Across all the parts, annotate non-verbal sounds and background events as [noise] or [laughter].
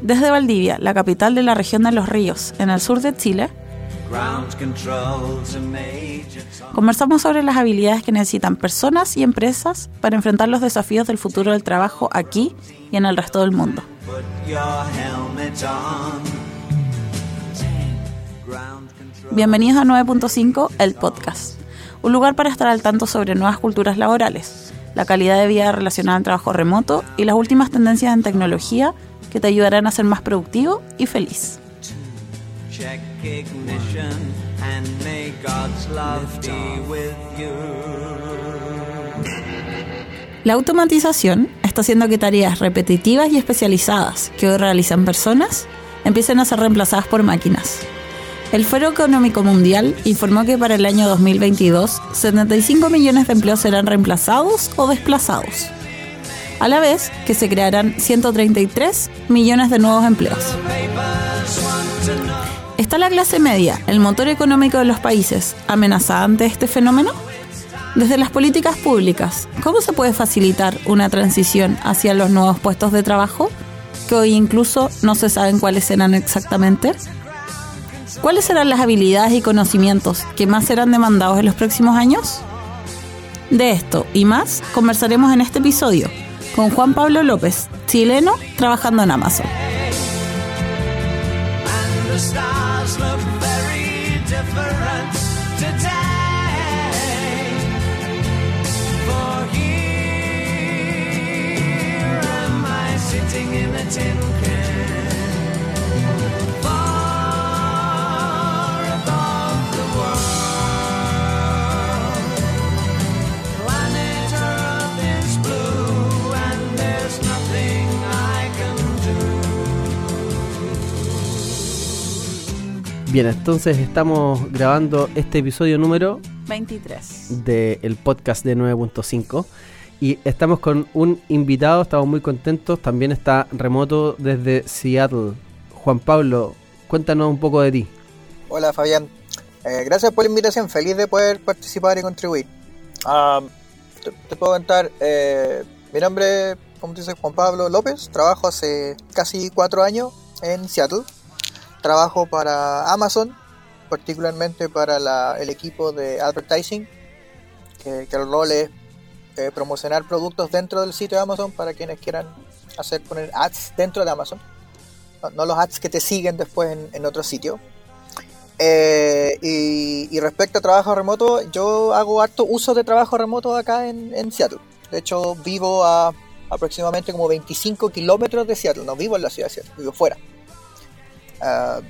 Desde Valdivia, la capital de la región de los ríos, en el sur de Chile, conversamos sobre las habilidades que necesitan personas y empresas para enfrentar los desafíos del futuro del trabajo aquí y en el resto del mundo. Bienvenidos a 9.5, el podcast, un lugar para estar al tanto sobre nuevas culturas laborales, la calidad de vida relacionada al trabajo remoto y las últimas tendencias en tecnología que te ayudarán a ser más productivo y feliz. La automatización está haciendo que tareas repetitivas y especializadas que hoy realizan personas empiecen a ser reemplazadas por máquinas. El Foro Económico Mundial informó que para el año 2022 75 millones de empleos serán reemplazados o desplazados, a la vez que se crearán 133 millones de nuevos empleos. ¿Está la clase media, el motor económico de los países, amenazada ante este fenómeno? Desde las políticas públicas, ¿cómo se puede facilitar una transición hacia los nuevos puestos de trabajo, que hoy incluso no se saben cuáles serán exactamente? ¿Cuáles serán las habilidades y conocimientos que más serán demandados en los próximos años? De esto y más conversaremos en este episodio con Juan Pablo López, chileno trabajando en Amazon. Bien, entonces estamos grabando este episodio número 23 del podcast de 9.5 y estamos con un invitado, estamos muy contentos, también está remoto desde Seattle. Juan Pablo, cuéntanos un poco de ti. Hola Fabián, eh, gracias por la invitación, feliz de poder participar y contribuir. Ah, te, puedo contar, eh, mi nombre, como dices, Juan Pablo López, trabajo hace casi cuatro años en Seattle trabajo para Amazon, particularmente para el equipo de advertising, que, el rol es eh, promocionar productos dentro del sitio de Amazon para quienes quieran hacer poner ads dentro de Amazon, no, los ads que te siguen después en, otro sitio. Eh, y, respecto a trabajo remoto, yo hago harto uso de trabajo remoto acá en, Seattle. De hecho, vivo a aproximadamente como 25 kilómetros de Seattle. No vivo en la ciudad de Seattle, vivo fuera. Ah,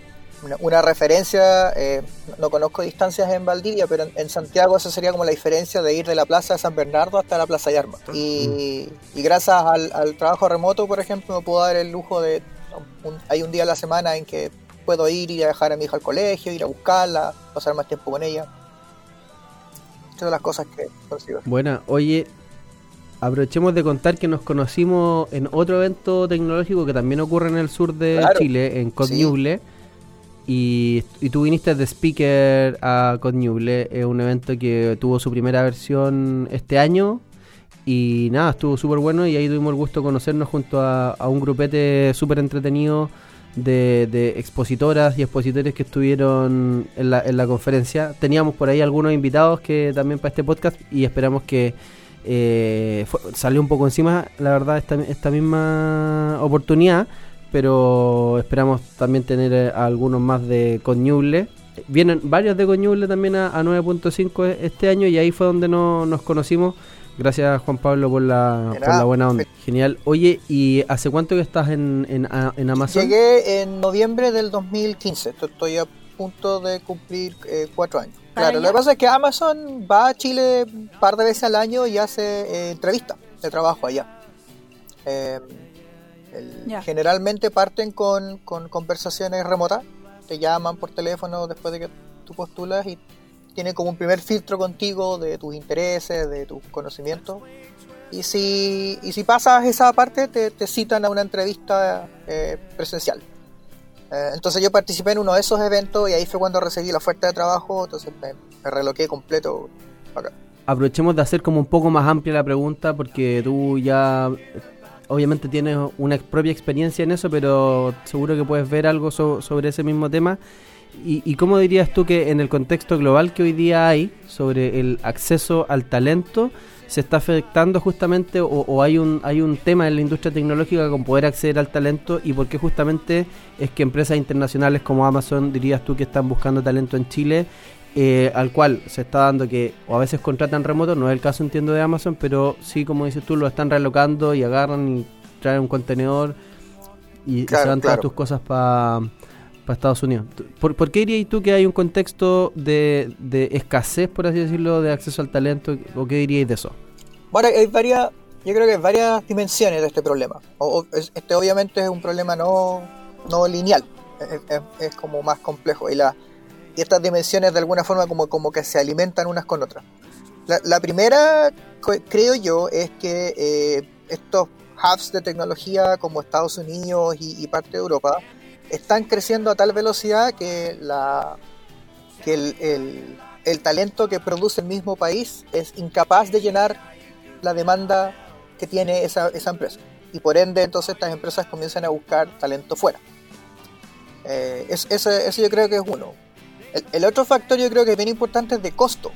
una, referencia, eh, no conozco distancias en Valdivia, pero en, Santiago esa sería como la diferencia de ir de la Plaza de San Bernardo hasta la Plaza Yarma. Y, y gracias al, trabajo remoto, por ejemplo, me puedo dar el lujo de... hay un día a la semana en que puedo ir y dejar a mi hija al colegio, ir a buscarla, pasar más tiempo con ella. Estas son las cosas que consigo. Buena, oye, aprovechemos de contar que nos conocimos en otro evento tecnológico que también ocurre en el sur de Chile, en Codñuble. Y, tú viniste de speaker a Codñuble, es un evento que tuvo su primera versión este año. Y nada, estuvo súper bueno y ahí tuvimos el gusto de conocernos junto a, un grupete súper entretenido de, de, expositoras y expositores que estuvieron en la, en la conferencia. Teníamos por ahí algunos invitados que también para este podcast y esperamos que eh, salió un poco encima, la verdad, esta, esta misma oportunidad, pero esperamos también tener eh, algunos más de Coñuble. Vienen varios de Coñuble también a, 9.5 este año y ahí fue donde no, nos conocimos. Gracias Juan Pablo por la, por la buena onda. Genial. Oye, ¿y hace cuánto que estás en, en, en Amazon? Llegué en noviembre del 2015. Estoy a punto de cumplir eh, cuatro años. Claro, lo que pasa es que Amazon va a Chile un par de veces al año y hace eh, entrevistas de trabajo allá. Eh, generalmente parten con, conversaciones remotas, te llaman por teléfono después de que tú postulas y tienen como un primer filtro contigo de tus intereses, de tus conocimientos. Y si, y si pasas esa parte, te, te citan a una entrevista eh, presencial. Eh, entonces yo participé en uno de esos eventos y ahí fue cuando recibí la oferta de trabajo, entonces me, reloqué completo Aprovechemos de hacer como un poco más amplia la pregunta porque tú ya obviamente tienes una propia experiencia en eso, pero seguro que puedes ver algo sobre ese mismo tema. Y, ¿Y cómo dirías tú que en el contexto global que hoy día hay sobre el acceso al talento, se está afectando justamente o, hay un hay un tema en la industria tecnológica con poder acceder al talento y por qué justamente es que empresas internacionales como Amazon dirías tú que están buscando talento en Chile eh, al cual se está dando que o a veces contratan remoto, no es el caso entiendo de Amazon, pero sí como dices tú lo están relocando y agarran y traen un contenedor y, se van todas tus cosas para Estados Unidos. ¿Por, ¿Por, qué dirías tú que hay un contexto de, de, escasez, por así decirlo, de acceso al talento? ¿O qué diríais de eso? Bueno, hay varias, yo creo que hay varias dimensiones de este problema. este obviamente es un problema no, no lineal, es, es como más complejo. Y la, y estas dimensiones de alguna forma como, como que se alimentan unas con otras. La, primera, creo yo, es que eh, estos hubs de tecnología como Estados Unidos y, parte de Europa están creciendo a tal velocidad que, la, que el, el, talento que produce el mismo país es incapaz de llenar la demanda que tiene esa, esa empresa. Y por ende, entonces estas empresas comienzan a buscar talento fuera. Eh, eso yo creo que es uno. El, otro factor yo creo que es bien importante es de costo.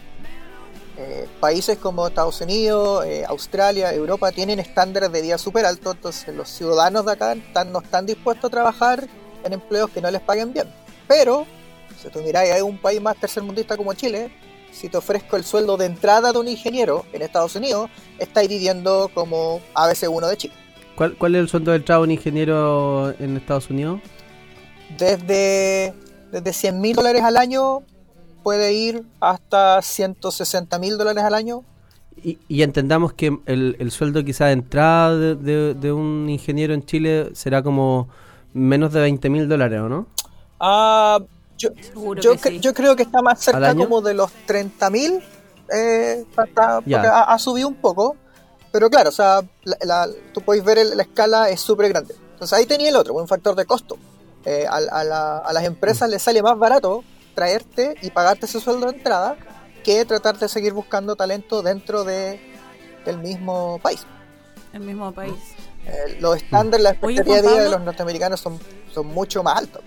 Eh, países como Estados Unidos, eh, Australia, Europa tienen estándares de vida súper altos, entonces los ciudadanos de acá no están dispuestos a trabajar en empleos que no les paguen bien. Pero, si tú miráis, hay un país más tercermundista como Chile, si te ofrezco el sueldo de entrada de un ingeniero en Estados Unidos, estáis viviendo como ABC1 de Chile. ¿Cuál, ¿Cuál es el sueldo de entrada de un ingeniero en Estados Unidos? Desde desde 100 mil dólares al año puede ir hasta 160 mil dólares al año. Y, entendamos que el, sueldo quizá de entrada de, un ingeniero en Chile será como menos de 20 mil dólares, ¿o no? Ah, yo, yo, creo que está más cerca como de los 30 mil. Eh, ha, subido un poco. Pero claro, o sea, tú puedes ver la escala es súper grande. Entonces ahí tenía el otro, un factor de costo. Eh, a, las empresas les sale más barato traerte y pagarte ese sueldo de entrada que tratar de seguir buscando talento dentro de, del mismo país. El mismo país. Eh, los estándares, la expectativa de vida de los norteamericanos son, son mucho más altos.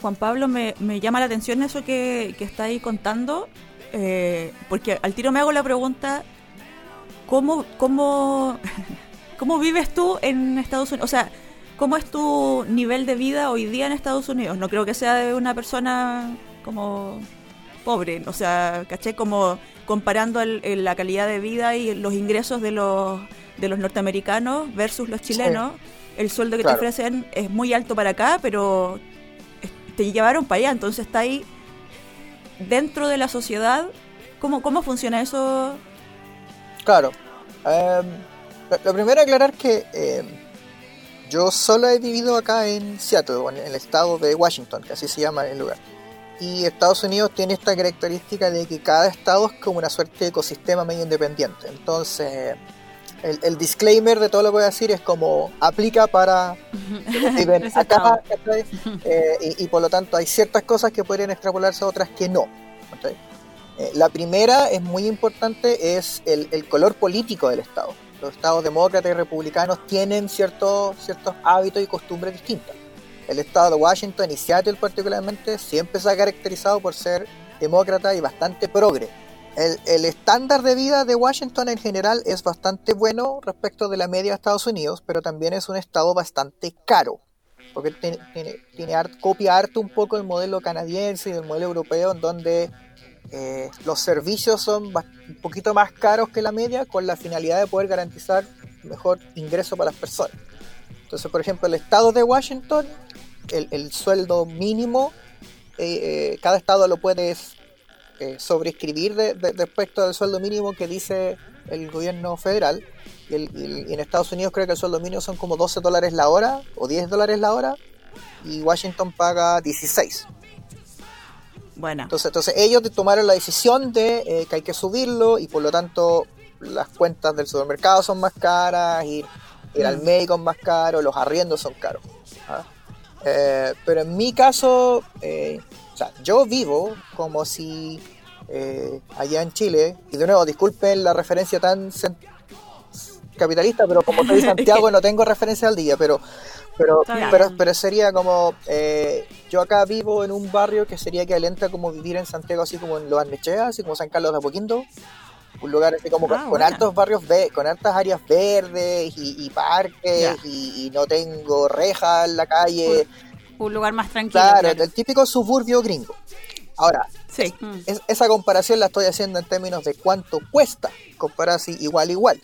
Juan Pablo, me, llama la atención eso que, que está ahí contando, eh, porque al tiro me hago la pregunta, ¿cómo, cómo, [laughs] ¿cómo vives tú en Estados Unidos? O sea, ¿Cómo es tu nivel de vida hoy día en Estados Unidos? No creo que sea de una persona como pobre, o sea, caché como comparando la calidad de vida y los ingresos de los, de los norteamericanos versus los chilenos, el sueldo que te ofrecen es muy alto para acá, pero te llevaron para allá, entonces está ahí dentro de la sociedad. ¿Cómo, cómo funciona eso? Claro. Em, lo, primero aclarar que em, yo solo he vivido acá en Seattle, en el estado de Washington, que así se llama el lugar. Y Estados Unidos tiene esta característica de que cada estado es como una suerte de ecosistema medio independiente. Entonces, el, disclaimer de todo lo que voy a decir es como aplica para [laughs] acá eh, y, por lo tanto hay ciertas cosas que podrían extrapolarse a otras que no. Eh, la primera es muy importante, es el, el color político del estado los estados demócratas y republicanos tienen ciertos, ciertos hábitos y costumbres distintas. El estado de Washington y Seattle particularmente siempre se ha caracterizado por ser demócrata y bastante progre. El, estándar de vida de Washington en general es bastante bueno respecto de la media de Estados Unidos, pero también es un estado bastante caro, porque tiene, copia harto un poco el modelo canadiense y del modelo europeo, en donde eh, los servicios son un poquito más caros que la media con la finalidad de poder garantizar mejor ingreso para las personas. Entonces, por ejemplo, el estado de Washington, el, sueldo mínimo, eh, eh, cada estado lo puede sobreescribir respecto del sueldo mínimo que dice el gobierno federal. Y, en Estados Unidos creo que el sueldo mínimo son como 12 dólares la hora o 10 dólares la hora y Washington paga 16. Entonces, entonces ellos tomaron la decisión de eh, que hay que subirlo y por lo tanto las cuentas del supermercado son más caras, ir, ir al mm. médico es más caro, los arriendos son caros. ¿ah? Eh, pero en mi caso, eh, o sea, yo vivo como si allá en Chile, y de nuevo, disculpen la referencia tan capitalista, pero como soy de [laughs] Santiago no tengo referencia al día, pero pero, pero, pero sería como, eh, yo acá vivo en un barrio que sería que alenta como vivir en Santiago, así como en Los Arnecheas, así como San Carlos de Apoquindo, un lugar así como con, ah, altos barrios, con altas áreas verdes y, parques y, no tengo rejas en la calle. Un, lugar más tranquilo. Claro, el típico suburbio gringo. Ahora, sí. esa comparación la estoy haciendo en términos de cuánto cuesta comparar así igual igual.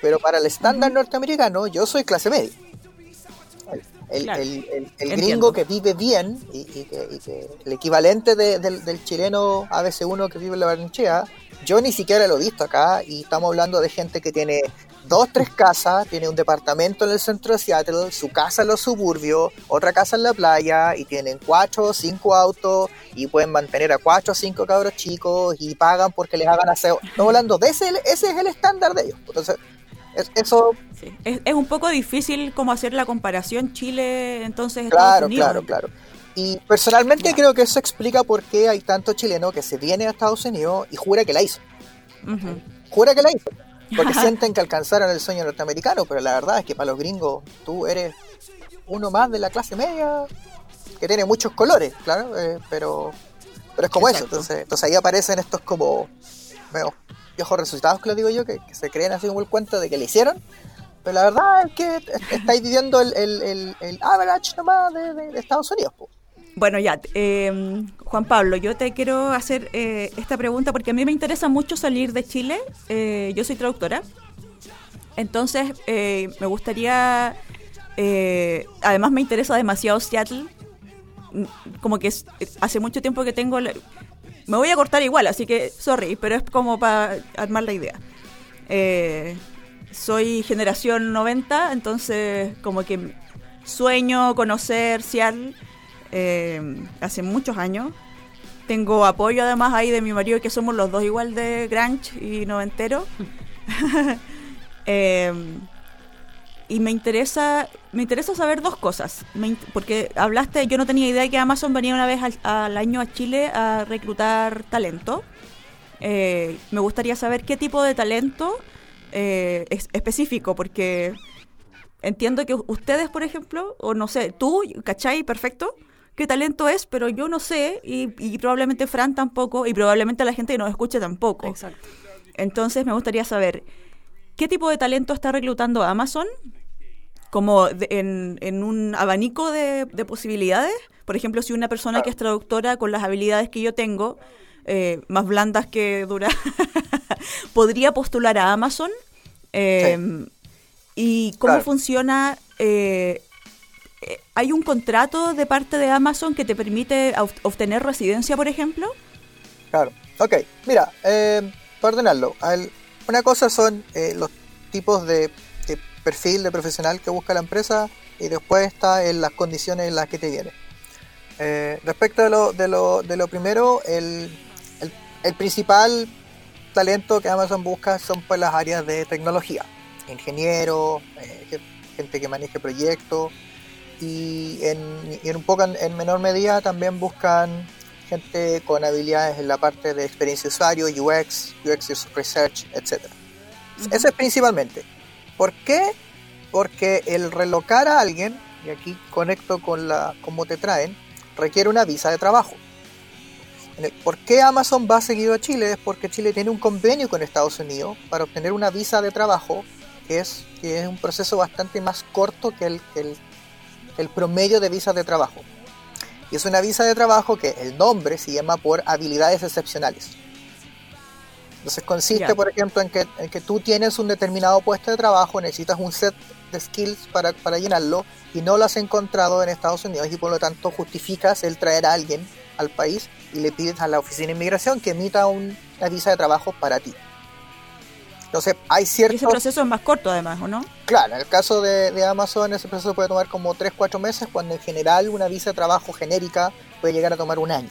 Pero para el estándar norteamericano, yo soy clase media el, gringo que vive bien y, que, el equivalente del, chileno ABC1 que vive en la Barnechea, yo ni siquiera lo he visto acá y estamos hablando de gente que tiene dos, tres casas, tiene un departamento en el centro de Seattle, su casa en los suburbios, otra casa en la playa y tienen cuatro o cinco autos y pueden mantener a cuatro o cinco cabros chicos y pagan porque les hagan aseo. Estamos hablando de ese, ese es el estándar de ellos. Entonces, eso es, un poco difícil como hacer la comparación Chile entonces Claro, claro, claro. Y personalmente creo que eso explica por qué hay tanto chileno que se viene a Estados Unidos y jura que la hizo. Jura que la hizo. Porque [laughs] sienten que alcanzaron el sueño norteamericano, pero la verdad es que para los gringos tú eres uno más de la clase media que tiene muchos colores, claro, eh, pero pero es como eso. Entonces, entonces ahí aparecen estos como veo, viejos resultados que lo digo yo, que, se creen así como el cuento de que le hicieron. Pero la verdad es que estáis viviendo el, el, el, average nomás de, Estados Unidos. Bueno, ya, em, Juan Pablo, yo te quiero hacer eh, esta pregunta porque a mí me interesa mucho salir de Chile. Eh, yo soy traductora. Entonces, eh, me gustaría. además, me interesa demasiado Seattle. Mm, como que hace mucho tiempo que tengo. Me voy a cortar igual, así que, sorry, pero es como para armar la idea. Eh, soy generación 90, entonces como que sueño conocer Seattle eh, hace muchos años. Tengo apoyo además ahí de mi marido, que somos los dos igual de Granch y noventero. [laughs] eh, y me interesa me interesa saber dos cosas porque hablaste yo no tenía idea de que Amazon venía una vez al, año a Chile a reclutar talento eh, me gustaría saber qué tipo de talento eh, es específico porque entiendo que ustedes por ejemplo o no sé tú ¿cachai? perfecto qué talento es pero yo no sé y, y probablemente Fran tampoco y probablemente la gente que nos escuche tampoco Exacto. entonces me gustaría saber ¿Qué tipo de talento está reclutando Amazon? Como en, un abanico de, posibilidades. Por ejemplo, si una persona que es traductora con las habilidades que yo tengo, eh, más blandas que duras, [laughs] podría postular a Amazon. Em, ¿Y cómo funciona? Eh, eh, ¿Hay un contrato de parte de Amazon que te permite obtener residencia, por ejemplo? Claro. Ok, mira, eh, para ordenarlo, una cosa son eh, los tipos de, perfil de profesional que busca la empresa y después está en las condiciones en las que te viene. Eh, respecto de lo, de lo, de lo primero, el, el, principal talento que Amazon busca son pues las áreas de tecnología, ingenieros, eh, gente que maneje proyectos y en, y en un poco en, menor medida también buscan gente con habilidades en la parte de experiencia de usuario, UX, UX Research, etc. Eso es principalmente. ¿Por qué? Porque el relocar a alguien, y aquí conecto con la cómo te traen, requiere una visa de trabajo. ¿Por qué Amazon va seguido a Chile? Es porque Chile tiene un convenio con Estados Unidos para obtener una visa de trabajo, que es, que es un proceso bastante más corto que el, el, el promedio de visas de trabajo. Y es una visa de trabajo que el nombre se llama por habilidades excepcionales. Entonces consiste, por ejemplo, en que, en que, tú tienes un determinado puesto de trabajo, necesitas un set de skills para, para, llenarlo y no lo has encontrado en Estados Unidos y por lo tanto justificas el traer a alguien al país y le pides a la oficina de inmigración que emita una visa de trabajo para ti. Entonces, hay cierto... ese proceso es más corto además, ¿o no? Claro, en el caso de, Amazon ese proceso puede tomar como 3-4 meses, cuando en general una visa de trabajo genérica puede llegar a tomar un año.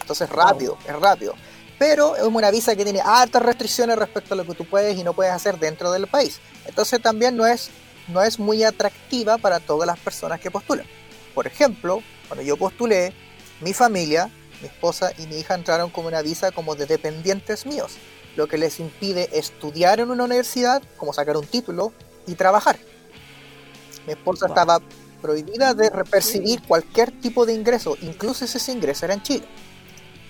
Entonces, rápido, es rápido. Pero es una visa que tiene altas restricciones respecto a lo que tú puedes y no puedes hacer dentro del país. Entonces, también no es, no es muy atractiva para todas las personas que postulan. Por ejemplo, cuando yo postulé, mi familia, mi esposa y mi hija entraron como una visa como de dependientes míos lo que les impide estudiar en una universidad, como sacar un título y trabajar. Mi esposa estaba prohibida de percibir cualquier tipo de ingreso, incluso si ese ingreso era en Chile.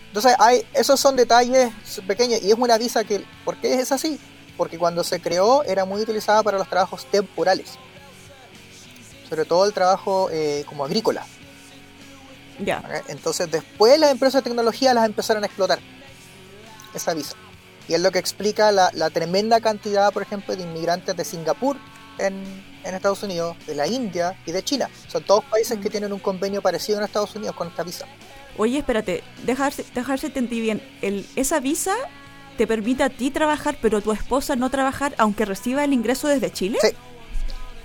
Entonces, hay, esos son detalles pequeños y es una visa que, ¿por qué es así? Porque cuando se creó era muy utilizada para los trabajos temporales, sobre todo el trabajo eh, como agrícola. Ya. Entonces, después las empresas de tecnología las empezaron a explotar esa visa. Y es lo que explica la, tremenda cantidad, por ejemplo, de inmigrantes de Singapur en, Estados Unidos, de la India y de China. Son todos países que mm. tienen un convenio parecido en Estados Unidos con esta visa. Oye, espérate, dejarse, dejarse te entendí bien. El, esa visa te permite a ti trabajar, pero tu esposa no trabajar, aunque reciba el ingreso desde Chile. Sí.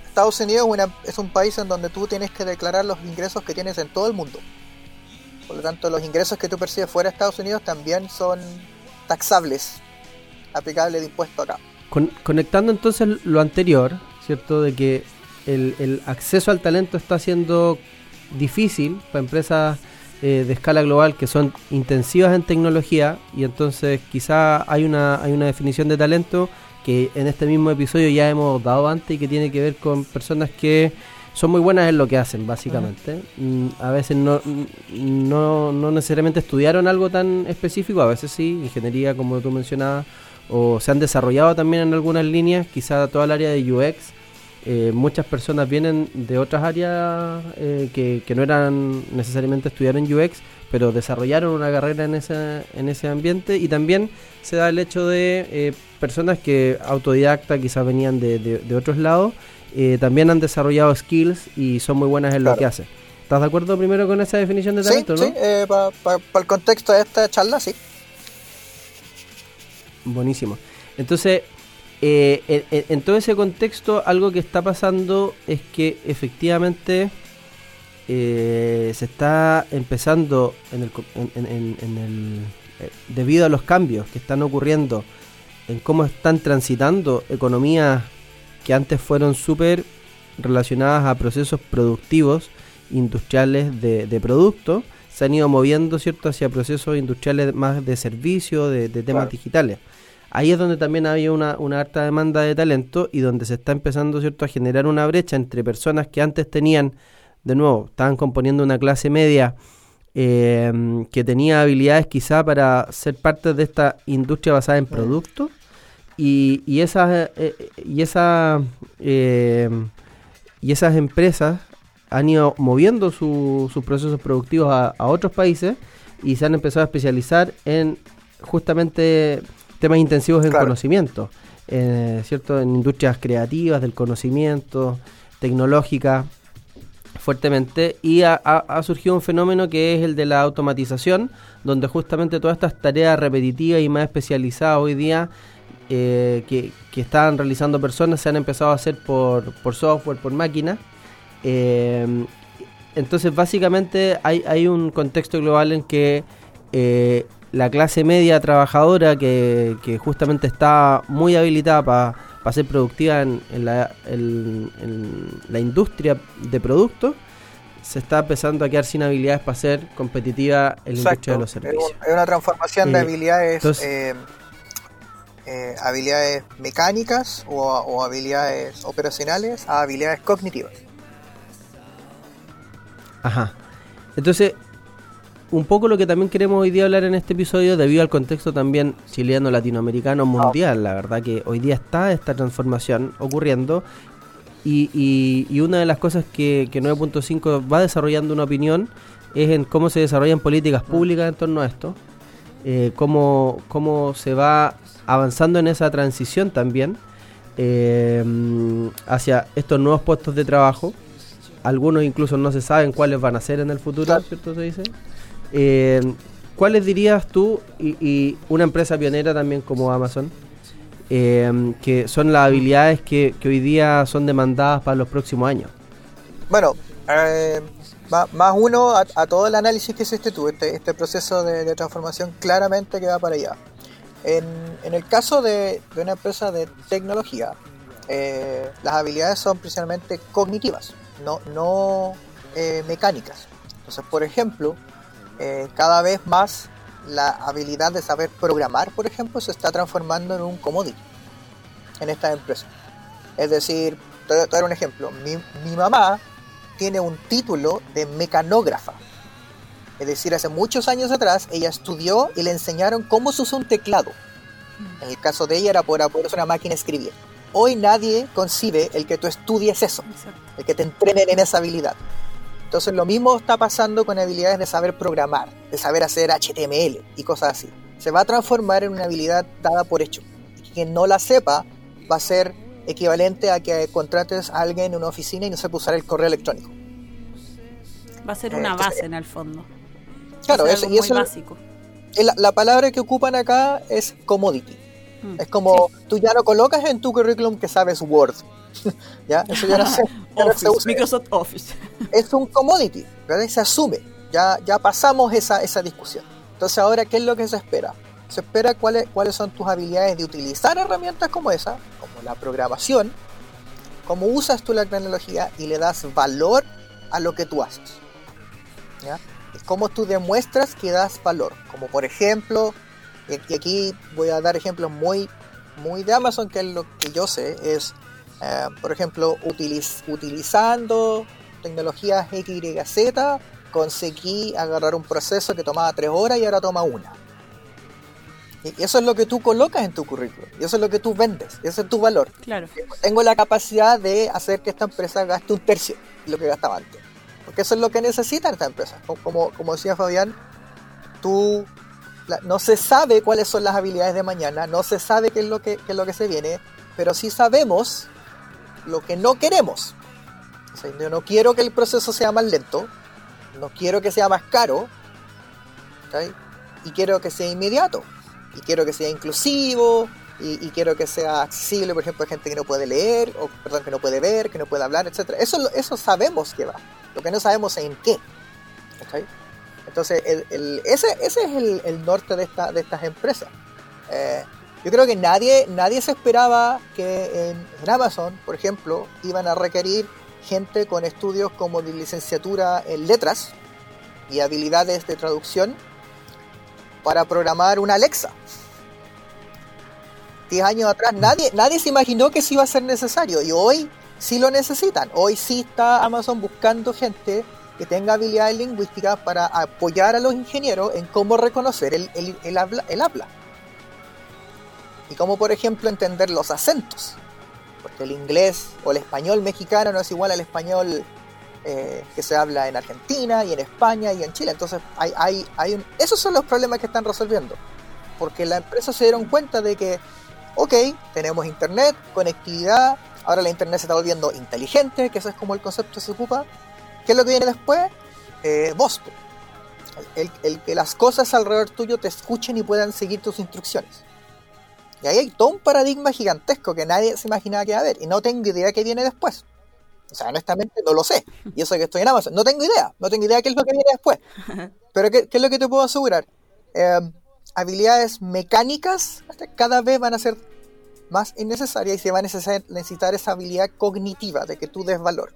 Estados Unidos es un país en donde tú tienes que declarar los ingresos que tienes en todo el mundo. Por lo tanto, los ingresos que tú percibes fuera de Estados Unidos también son taxables, aplicables de impuesto acá. conectando entonces lo anterior, ¿cierto? De que el, acceso al talento está siendo difícil para empresas eh, de escala global que son intensivas en tecnología y entonces quizá hay una, hay una definición de talento que en este mismo episodio ya hemos dado antes y que tiene que ver con personas que son muy buenas en lo que hacen, básicamente. Mm, a veces no, no, no necesariamente estudiaron algo tan específico, a veces sí, ingeniería como tú mencionabas, o se han desarrollado también en algunas líneas, quizá toda el área de UX. Eh, muchas personas vienen de otras áreas eh, que, que, no eran necesariamente estudiar en UX, pero desarrollaron una carrera en ese, en ese ambiente y también se da el hecho de eh, personas que autodidacta quizás venían de, de otros lados también han desarrollado skills y son muy buenas en lo que hacen. ¿Estás de acuerdo primero con esa definición de talento? Sí, eh, para el contexto de esta charla, sí. Buenísimo. Entonces, eh, en, todo ese contexto, algo que está pasando es que efectivamente se está empezando en el, en el debido a los cambios que están ocurriendo en cómo están transitando economías que antes fueron súper relacionadas a procesos productivos industriales de, de producto, se han ido moviendo cierto hacia procesos industriales más de servicio, de, temas digitales. Ahí es donde también había una, una alta demanda de talento y donde se está empezando cierto a generar una brecha entre personas que antes tenían, de nuevo, estaban componiendo una clase media eh, que tenía habilidades quizá para ser parte de esta industria basada en productos y, y esas, eh, y, esa, eh, y esas empresas han ido moviendo sus procesos productivos a, otros países y se han empezado a especializar en justamente temas intensivos en conocimiento, eh, ¿cierto? En industrias creativas, del conocimiento, tecnológica, fuertemente. Y ha, ha, surgido un fenómeno que es el de la automatización, donde justamente todas estas tareas repetitivas y más especializadas hoy día eh, que, que están realizando personas se han empezado a hacer por, por software, por máquina. Eh, entonces básicamente hay, hay, un contexto global en que eh, la clase media trabajadora que, que justamente está muy habilitada para ser productiva en, la, en, la, industria de productos, se está empezando a quedar sin habilidades para ser competitiva en la industria de los servicios. Es una transformación de habilidades eh, habilidades mecánicas o, habilidades operacionales a habilidades cognitivas. Ajá. Entonces, un poco lo que también queremos hoy día hablar en este episodio, debido al contexto también chileno, latinoamericano, mundial, la verdad que hoy día está esta transformación ocurriendo y, y, una de las cosas que, que 9.5 va desarrollando una opinión es en cómo se desarrollan políticas públicas en torno a esto, eh, cómo, cómo se va avanzando en esa transición también eh, hacia estos nuevos puestos de trabajo. Algunos incluso no se saben cuáles van a ser en el futuro, ¿cierto? Se dice. Eh, ¿Cuáles dirías tú y, una empresa pionera también como Amazon, eh, que son las habilidades que, hoy día son demandadas para los próximos años? Bueno, más, uno a, todo el análisis que hiciste tú, este, este proceso de transformación claramente que va para allá. En, el caso de, una empresa de tecnología, eh, las habilidades son principalmente cognitivas, no, no eh, mecánicas. Entonces, por ejemplo, eh, cada vez más la habilidad de saber programar, por ejemplo, se está transformando en un commodity en estas empresas. Es decir, te voy a dar un ejemplo. Mi, mi mamá tiene un título de mecanógrafa. Es decir, hace muchos años atrás ella estudió y le enseñaron cómo se usa un teclado. En el caso de ella era por poder usar una máquina escribir. Hoy nadie concibe el que tú estudies eso, el que te entrenen en esa habilidad. Entonces lo mismo está pasando con habilidades de saber programar, de saber hacer HTML y cosas así. Se va a transformar en una habilidad dada por hecho. Y quien no la sepa va a ser equivalente a que contrates a alguien en una oficina y no sepa usar el correo electrónico. Va a ser una base en el fondo. Claro, es, y eso básico. La, la, palabra que ocupan acá es commodity. Mm, es como tú ya no colocas en tu currículum que sabes Word. ¿Ya? Eso ya no [laughs] se, Microsoft Office. es un commodity, ¿verdad? Se asume. Ya, ya pasamos esa, esa discusión. Entonces ahora, ¿qué es lo que se espera? Se espera cuáles, cuáles son tus habilidades de utilizar herramientas como esa, como la programación, cómo usas tú la tecnología y le das valor a lo que tú haces. ¿Ya? Es cómo tú demuestras que das valor. Como por ejemplo, y aquí voy a dar ejemplos muy, muy de Amazon, que es lo que yo sé, es, eh, por ejemplo, utilizando tecnologías XYZ, conseguí agarrar un proceso que tomaba tres horas y ahora toma una. Y eso es lo que tú colocas en tu currículum, y eso es lo que tú vendes, ese es tu valor. Claro. Tengo la capacidad de hacer que esta empresa gaste un tercio de lo que gastaba antes. Porque eso es lo que necesitan estas empresas. Como, como decía Fabián, tú no se sabe cuáles son las habilidades de mañana, no se sabe qué es lo que, qué es lo que se viene, pero sí sabemos lo que no queremos. yo no quiero que el proceso sea más lento, no quiero que sea más caro, y quiero que sea inmediato, y quiero que sea inclusivo, y, quiero que sea accesible, por ejemplo, a gente que no puede leer, o perdón, que no puede ver, que no puede hablar, etc. Eso, eso sabemos que va, lo que no sabemos es en qué. Entonces, ese, ese, es el, norte de, esta, de estas empresas. Eh, yo creo que nadie, nadie se esperaba que en, Amazon, por ejemplo, iban a requerir gente con estudios como de licenciatura en letras y habilidades de traducción para programar una Alexa. Diez años atrás nadie, nadie se imaginó que eso iba a ser necesario y hoy sí lo necesitan. Hoy sí está Amazon buscando gente que tenga habilidades lingüísticas para apoyar a los ingenieros en cómo reconocer el, el, habla, el habla. Y cómo, por ejemplo, entender los acentos. Porque el inglés o el español mexicano no es igual al español eh, que se habla en Argentina y en España y en Chile. Entonces, hay, hay, hay un... esos son los problemas que están resolviendo. Porque la empresa se dieron cuenta de que, ok, tenemos internet, conectividad, ahora la internet se está volviendo inteligente, que eso es como el concepto se ocupa, ¿Qué es lo que viene después? Eh. El, que las cosas alrededor tuyo te escuchen y puedan seguir tus instrucciones. Y ahí hay todo un paradigma gigantesco que nadie se imaginaba que iba a haber. Y no tengo idea qué viene después. O sea, honestamente no lo sé. Y eso que estoy en Amazon. No tengo idea. No tengo idea qué es lo que viene después. [laughs] Pero ¿qué, es lo que te puedo asegurar? Eh, habilidades mecánicas cada vez van a ser más innecesarias y se va a necesitar esa habilidad cognitiva de que tú des valor.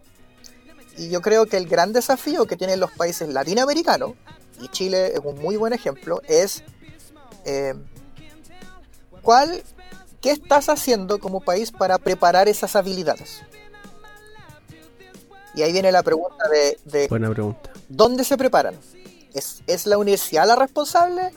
Y yo creo que el gran desafío que tienen los países latinoamericanos, y Chile es un muy buen ejemplo, es eh, ¿cuál, ¿qué estás haciendo como país para preparar esas habilidades? Y ahí viene la pregunta de, Buena pregunta. ¿dónde se preparan? ¿Es, ¿Es, la universidad la responsable?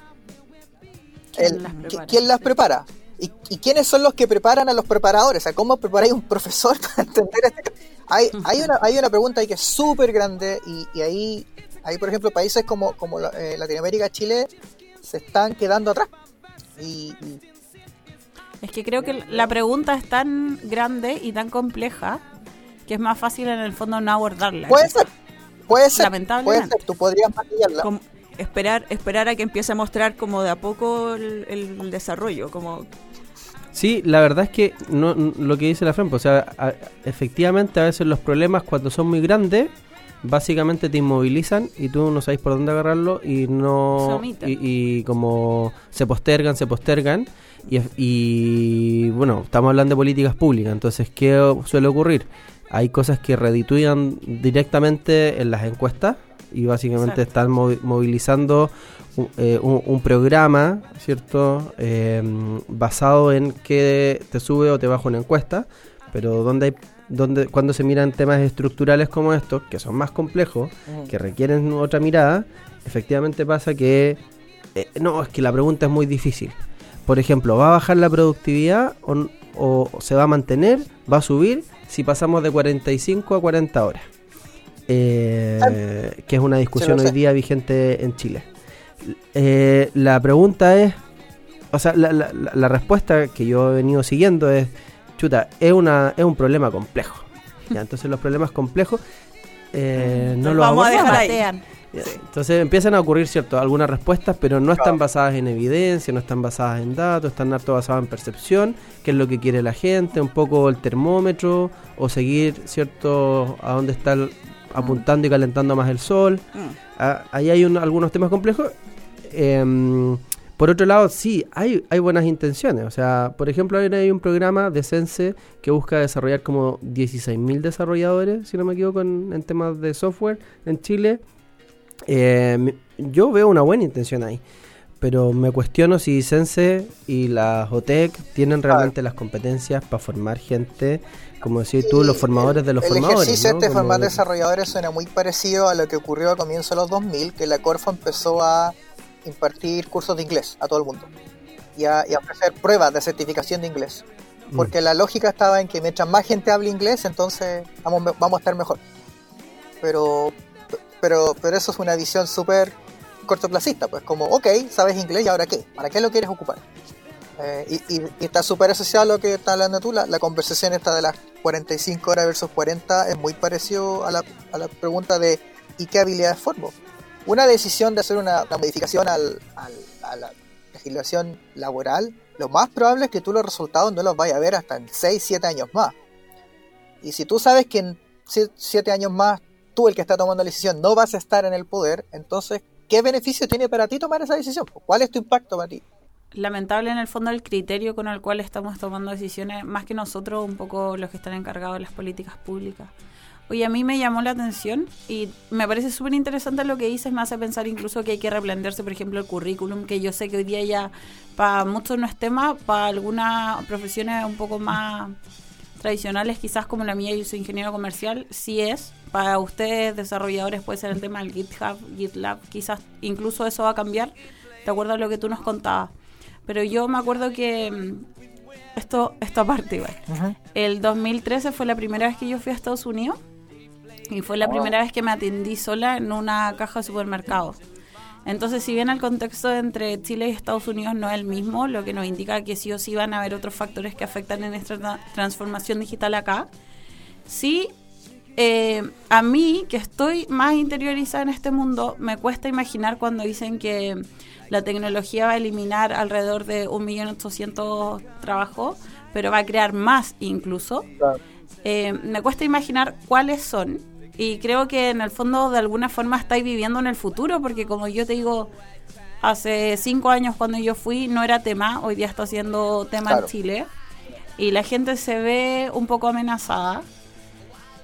¿Quién, las, prepara? ¿quién las prepara? ¿Y, ¿Y, quiénes son los que preparan a los preparadores? O sea, ¿cómo preparáis un profesor [laughs] para entender este hay, hay, una, hay una pregunta ahí que es súper grande y, ahí, hay, por ejemplo, países como, como eh, Latinoamérica, Chile, se están quedando atrás. Y, es que creo que la pregunta es tan grande y tan compleja que es más fácil en el fondo no abordarla. Puede ser, puede ser. Lamentablemente. Puede ser, tú podrías maquillarla. esperar, esperar a que empiece a mostrar como de a poco el, el desarrollo, como Sí, la verdad es que no, lo que dice la Fran, pues, o sea, efectivamente a veces los problemas cuando son muy grandes, básicamente te inmovilizan y tú no sabes por dónde agarrarlo y no y, como se postergan, se postergan y, y, bueno, estamos hablando de políticas públicas, entonces ¿qué suele ocurrir? Hay cosas que redituyan directamente en las encuestas, y básicamente están movilizando eh, un, programa, ¿cierto? Em, basado en que te sube o te baja una encuesta, pero donde hay donde cuando se miran temas estructurales como estos, que son más complejos, que requieren otra mirada, efectivamente pasa que eh, no, es que la pregunta es muy difícil. Por ejemplo, ¿va a bajar la productividad o, se va a mantener? ¿Va a subir si pasamos de 45 a 40 horas? Eh, que es una discusión hoy día vigente en Chile. Eh, la pregunta es, o sea, la, respuesta que yo he venido siguiendo es, chuta, es, una, es un problema complejo. [laughs] ¿ya? Entonces los problemas complejos eh, no los vamos a dejar ahí. Entonces empiezan a ocurrir cierto algunas respuestas, pero no están basadas en evidencia, no están basadas en datos, están harto basadas en percepción, qué es lo que quiere la gente, un poco el termómetro, o seguir cierto a dónde está apuntando y calentando más el sol. Mm. Ah, ahí hay algunos temas complejos. Em, por otro lado, sí, hay, hay buenas intenciones. O sea, por ejemplo, hay, un programa de Sense que busca desarrollar como 16.000 desarrolladores, si no me equivoco, en, temas de software en Chile. Em, yo veo una buena intención ahí. Pero me cuestiono si Sense y la OTEC tienen realmente las competencias para formar gente como decís tú, los formadores de los formadores. El ejercicio de formar desarrolladores suena muy parecido a lo que ocurrió a comienzos de los 2000, que la Corfo empezó a impartir cursos de inglés a todo el mundo y a, ofrecer pruebas de certificación de inglés. Mm. Porque la lógica estaba en que mientras más gente hable inglés, entonces vamos, vamos a estar mejor. Pero, pero, pero eso es una visión súper cortoplacista, pues como, ok, sabes inglés y ahora qué, ¿para qué lo quieres ocupar? Eh, y, está súper asociado a lo que está hablando tú, la, conversación esta de las 45 horas versus 40 es muy parecido a la, a la pregunta de ¿y qué habilidades formo? Una decisión de hacer una, modificación al, a la legislación laboral, lo más probable es que tú los resultados no los vayas a ver hasta en 6, 7 años más. Y si tú sabes que en 7 años más tú el que está tomando la decisión no vas a estar en el poder, entonces, ¿qué beneficio tiene para ti tomar esa decisión? ¿Cuál es tu impacto para ti? lamentable en el fondo el criterio con el cual estamos tomando decisiones, más que nosotros, un poco los que están encargados de las políticas públicas. Oye, a mí me llamó la atención y me parece súper interesante lo que dices, me hace pensar incluso que hay que replantearse, por ejemplo, el currículum, que yo sé que hoy día ya para muchos no es tema, para algunas profesiones un poco más tradicionales, quizás como la mía, yo soy ingeniero comercial, sí es. Para ustedes, desarrolladores, puede ser el tema del GitHub, GitLab, quizás incluso eso va a cambiar. ¿Te acuerdas lo que tú nos contabas? Pero yo me acuerdo que mm, esto, esto aparte igual. El 2013 fue la primera vez que yo fui a Estados Unidos y fue la primera vez que me atendí sola en una caja de supermercado. Entonces, si bien el contexto entre Chile y Estados Unidos no es el mismo, lo que nos indica que sí o sí van a haber otros factores que afectan en esta transformación digital acá, sí, eh, a mí, que estoy más interiorizada en este mundo, me cuesta imaginar cuando dicen que la tecnología va a eliminar alrededor de 1.800.000 trabajos, pero va a crear más incluso. Eh, me cuesta imaginar cuáles son. Y creo que en el fondo de alguna forma estáis viviendo en el futuro, porque como yo te digo, hace cinco años cuando yo fui no era tema, hoy día está siendo tema en Chile. Y la gente se ve un poco amenazada.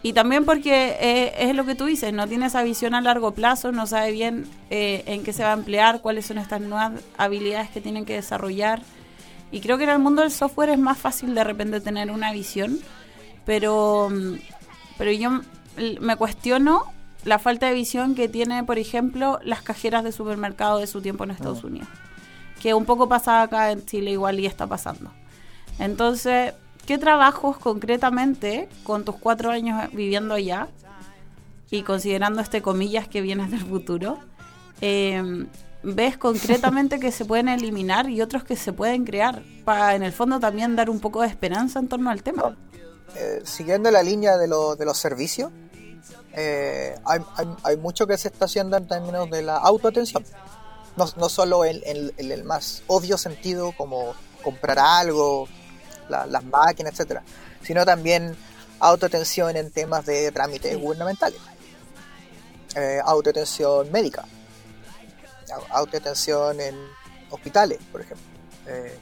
Y también porque eh, es lo que tú dices, no tiene esa visión a largo plazo, no sabe bien eh, en qué se va a emplear, cuáles son estas nuevas habilidades que tienen que desarrollar. Y creo que en el mundo del software es más fácil de repente tener una visión, pero, mm, pero yo me cuestiono la falta de visión que tiene, por ejemplo, las cajeras de supermercado de su tiempo en Estados ah. Unidos, que un poco pasa acá en Chile igual y está pasando. Entonces, ¿qué trabajos concretamente, con tus cuatro años viviendo allá y considerando este comillas que vienes del futuro, em, ves concretamente que se pueden eliminar y otros que se pueden crear para en el fondo también dar un poco de esperanza en torno al tema? Eh, siguiendo la línea de, los servicios, eh, hay, mucho que se está haciendo en términos de la autoatención. No, no solo en, el más obvio sentido como comprar algo, las máquinas, etcétera, sino también autoatención en temas de trámites gubernamentales, eh, autoatención médica, autoatención en hospitales, por ejemplo. Eh,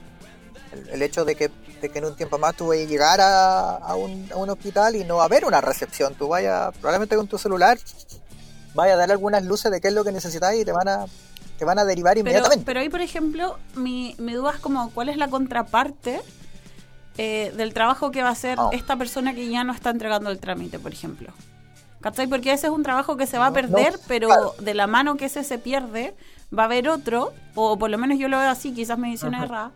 el, hecho de que, de que en un tiempo más tú vayas a llegar a, un, a un hospital y no va a haber una recepción, tú vayas probablemente con tu celular, vaya a dar algunas luces de qué es lo que necesitas y te van a te van a derivar inmediatamente. Pero ahí, por ejemplo, mi, mi duda es como, ¿cuál es la contraparte eh, del trabajo que va a hacer Oh. esta persona que ya no está entregando el trámite, por ejemplo? ¿Cachai? Porque ese es un trabajo que se va a No, perder, no, pero claro. de la mano que ese se pierde, va a haber otro, o por lo menos yo lo veo así, quizás me dicen errada,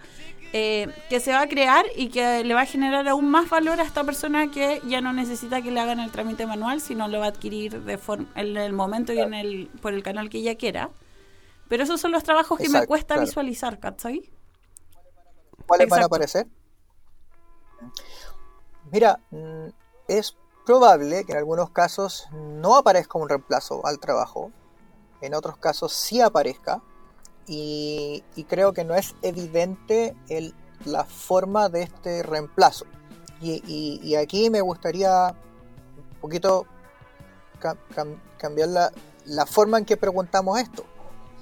eh, que se va a crear y que le va a generar aún más valor a esta persona que ya no necesita que le hagan el trámite manual, sino lo va a adquirir de forma en el momento y en el por el canal que ella quiera. Pero esos son los trabajos que me cuesta claro. visualizar, ¿cachai? ¿Cuáles van a aparecer? Mira, mm, es probable que en algunos casos no aparezca un reemplazo al trabajo, en otros casos sí aparezca, y, creo que no es evidente el- la forma de este reemplazo. Y, aquí me gustaría un poquito ca- cam- cambiar la, la forma en que preguntamos esto.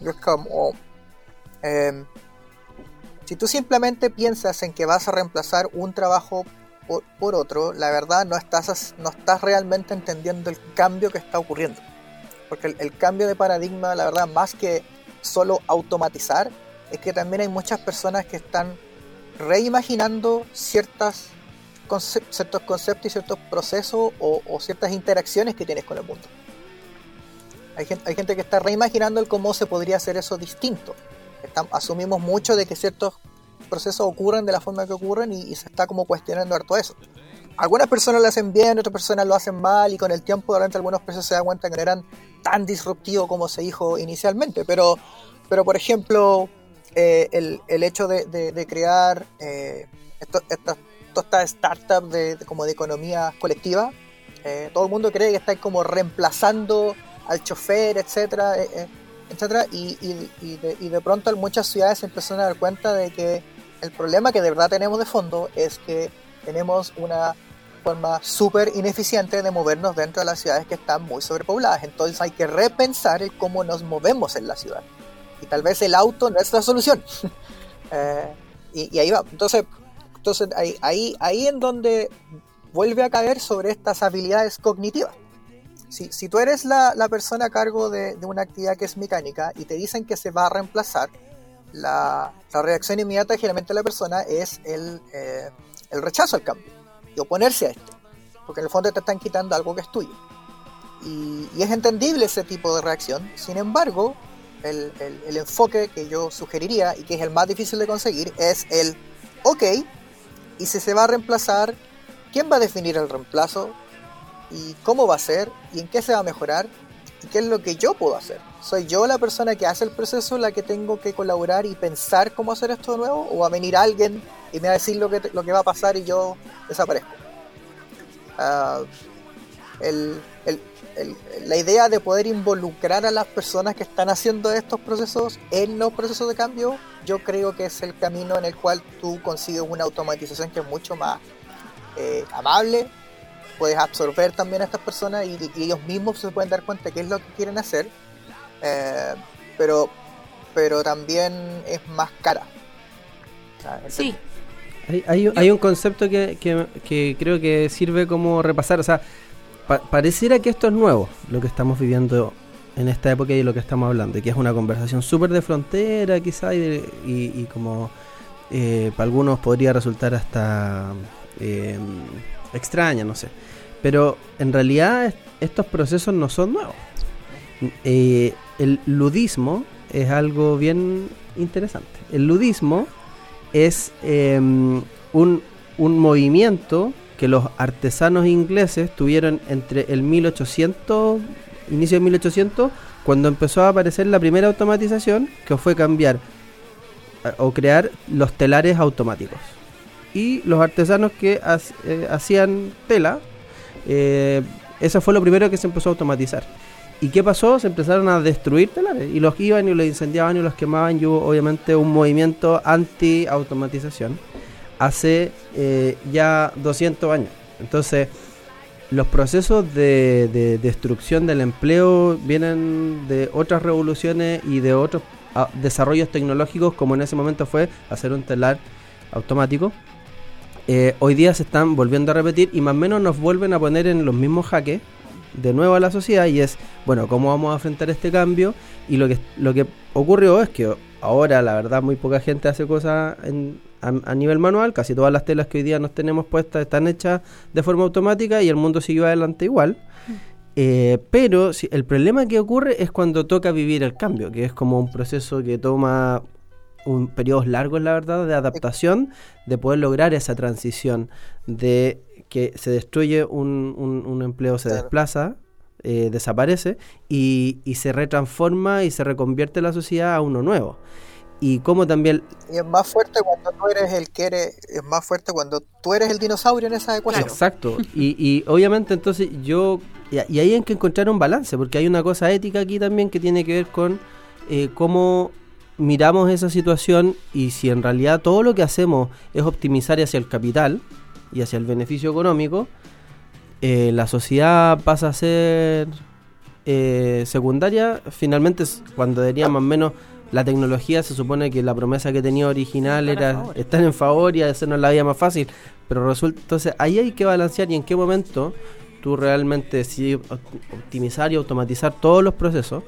Es como, em, si tú simplemente piensas en que vas a reemplazar un trabajo por, otro, la verdad no estás, no estás realmente entendiendo el cambio que está ocurriendo. Porque el cambio de paradigma, la verdad, más que solo automatizar, es que también hay muchas personas que están reimaginando ciertas ciertos conceptos y ciertos procesos o, ciertas interacciones que tienes con el mundo. Hay gente, hay gente que está reimaginando el cómo se podría hacer eso distinto. Asumimos mucho de que ciertos procesos ocurren de la forma que ocurren y, y se está como cuestionando harto eso. Algunas personas lo hacen bien, otras personas lo hacen mal y con el tiempo durante algunos procesos se dan cuenta que no eran tan disruptivos como se dijo inicialmente. Pero, pero por ejemplo, eh, el, el hecho de, de- crear eh, estas estas startups de, como de economía colectiva, eh, todo el mundo cree que están como reemplazando al chofer, etcétera, eh, etcétera, y, y- y de, y de pronto en muchas ciudades se empezaron a dar cuenta de que el problema que de verdad tenemos de fondo es que tenemos una forma súper ineficiente de movernos dentro de las ciudades que están muy sobrepobladas. Entonces hay que repensar el cómo nos movemos en la ciudad. Y tal vez el auto no es la solución. [laughs] Eh, y, y ahí va. Entonces, entonces ahí, ahí, ahí en donde vuelve a caer sobre estas habilidades cognitivas. Si, si tú eres la, la persona a cargo de, de una actividad que es mecánica y te dicen que se va a reemplazar, la, la reacción inmediata generalmente de la persona es el, eh, el rechazo al cambio y oponerse a este, porque en el fondo te están quitando algo que es tuyo. Y, es entendible ese tipo de reacción, sin embargo, el, el- el enfoque que yo sugeriría y que es el más difícil de conseguir es el, ok, y si se va a reemplazar, ¿quién va a definir el reemplazo? ¿Y cómo va a ser? ¿Y en qué se va a mejorar? ¿Y qué es lo que yo puedo hacer? ¿Soy yo la persona que hace el proceso la que tengo que colaborar y pensar cómo hacer esto de nuevo? ¿O va a venir alguien y me va a decir lo que, lo que va a pasar y yo desaparezco? Ah, el- el- el- la idea de poder involucrar a las personas que están haciendo estos procesos en los procesos de cambio, yo creo que es el camino en el cual tú consigues una automatización que es mucho más eh, amable, puedes absorber también a estas personas y, y ellos mismos se pueden dar cuenta de qué es lo que quieren hacer, eh, pero, pero también es más cara. O sea, es- Sí, Hay, hay, hay un concepto que, que- creo que sirve como repasar. O sea, pa- pareciera que esto es nuevo, lo que estamos viviendo en esta época y lo que estamos hablando, y que es una conversación súper de frontera, quizá, y, y- como eh, para algunos podría resultar hasta eh, extraña, no sé. Pero en realidad es- estos procesos no son nuevos. Eh, el ludismo es algo bien interesante. El ludismo es eh, un, un movimiento que los artesanos ingleses tuvieron entre el 1800, inicio de 1800, cuando empezó a aparecer la primera automatización, que fue cambiar o crear los telares automáticos. Y los artesanos que eh, hacían tela, eh, eso fue lo primero que se empezó a automatizar. ¿Y qué pasó? Se empezaron a destruir telares y los iban y los incendiaban y los quemaban y hubo obviamente un movimiento anti-automatización hace eh, ya 200 años. Entonces, los procesos de, de destrucción del empleo vienen de otras revoluciones y de otros ah, desarrollos tecnológicos, como en ese momento fue hacer un telar automático. Eh, hoy día se están volviendo a repetir y más o menos nos vuelven a poner en los mismos jaques de nuevo a la sociedad y es, bueno, ¿cómo vamos a enfrentar este cambio? Y lo que, lo que ocurrió es que ahora, la verdad, muy poca gente hace cosas a, nivel manual, casi todas las telas que hoy día nos tenemos puestas están hechas de forma automática y el mundo siguió adelante igual. Mm. Eh, pero el problema que ocurre es cuando toca vivir el cambio, que es como un proceso que toma un periodos largos, la verdad, de adaptación, de poder lograr esa transición de que se destruye un, un, empleo, se desplaza, eh, desaparece y, y, se retransforma y se reconvierte la sociedad a uno nuevo. Y como también... Y es más fuerte cuando tú eres el que eres, es más fuerte cuando tú eres el dinosaurio en esa ecuación. Exacto. y, y obviamente entonces yo... Y, ahí hay que encontrar un balance, porque hay una cosa ética aquí también que tiene que ver con eh, cómo miramos esa situación y si en realidad todo lo que hacemos es optimizar hacia el capital y hacia el beneficio económico, eh, la sociedad pasa a ser eh, secundaria. Finalmente, cuando diría más o menos la tecnología, se supone que la promesa que tenía original era estar en favor y hacernos la vida más fácil. Pero resulta, entonces ahí hay que balancear y en qué momento tú realmente decides optimizar y automatizar todos los procesos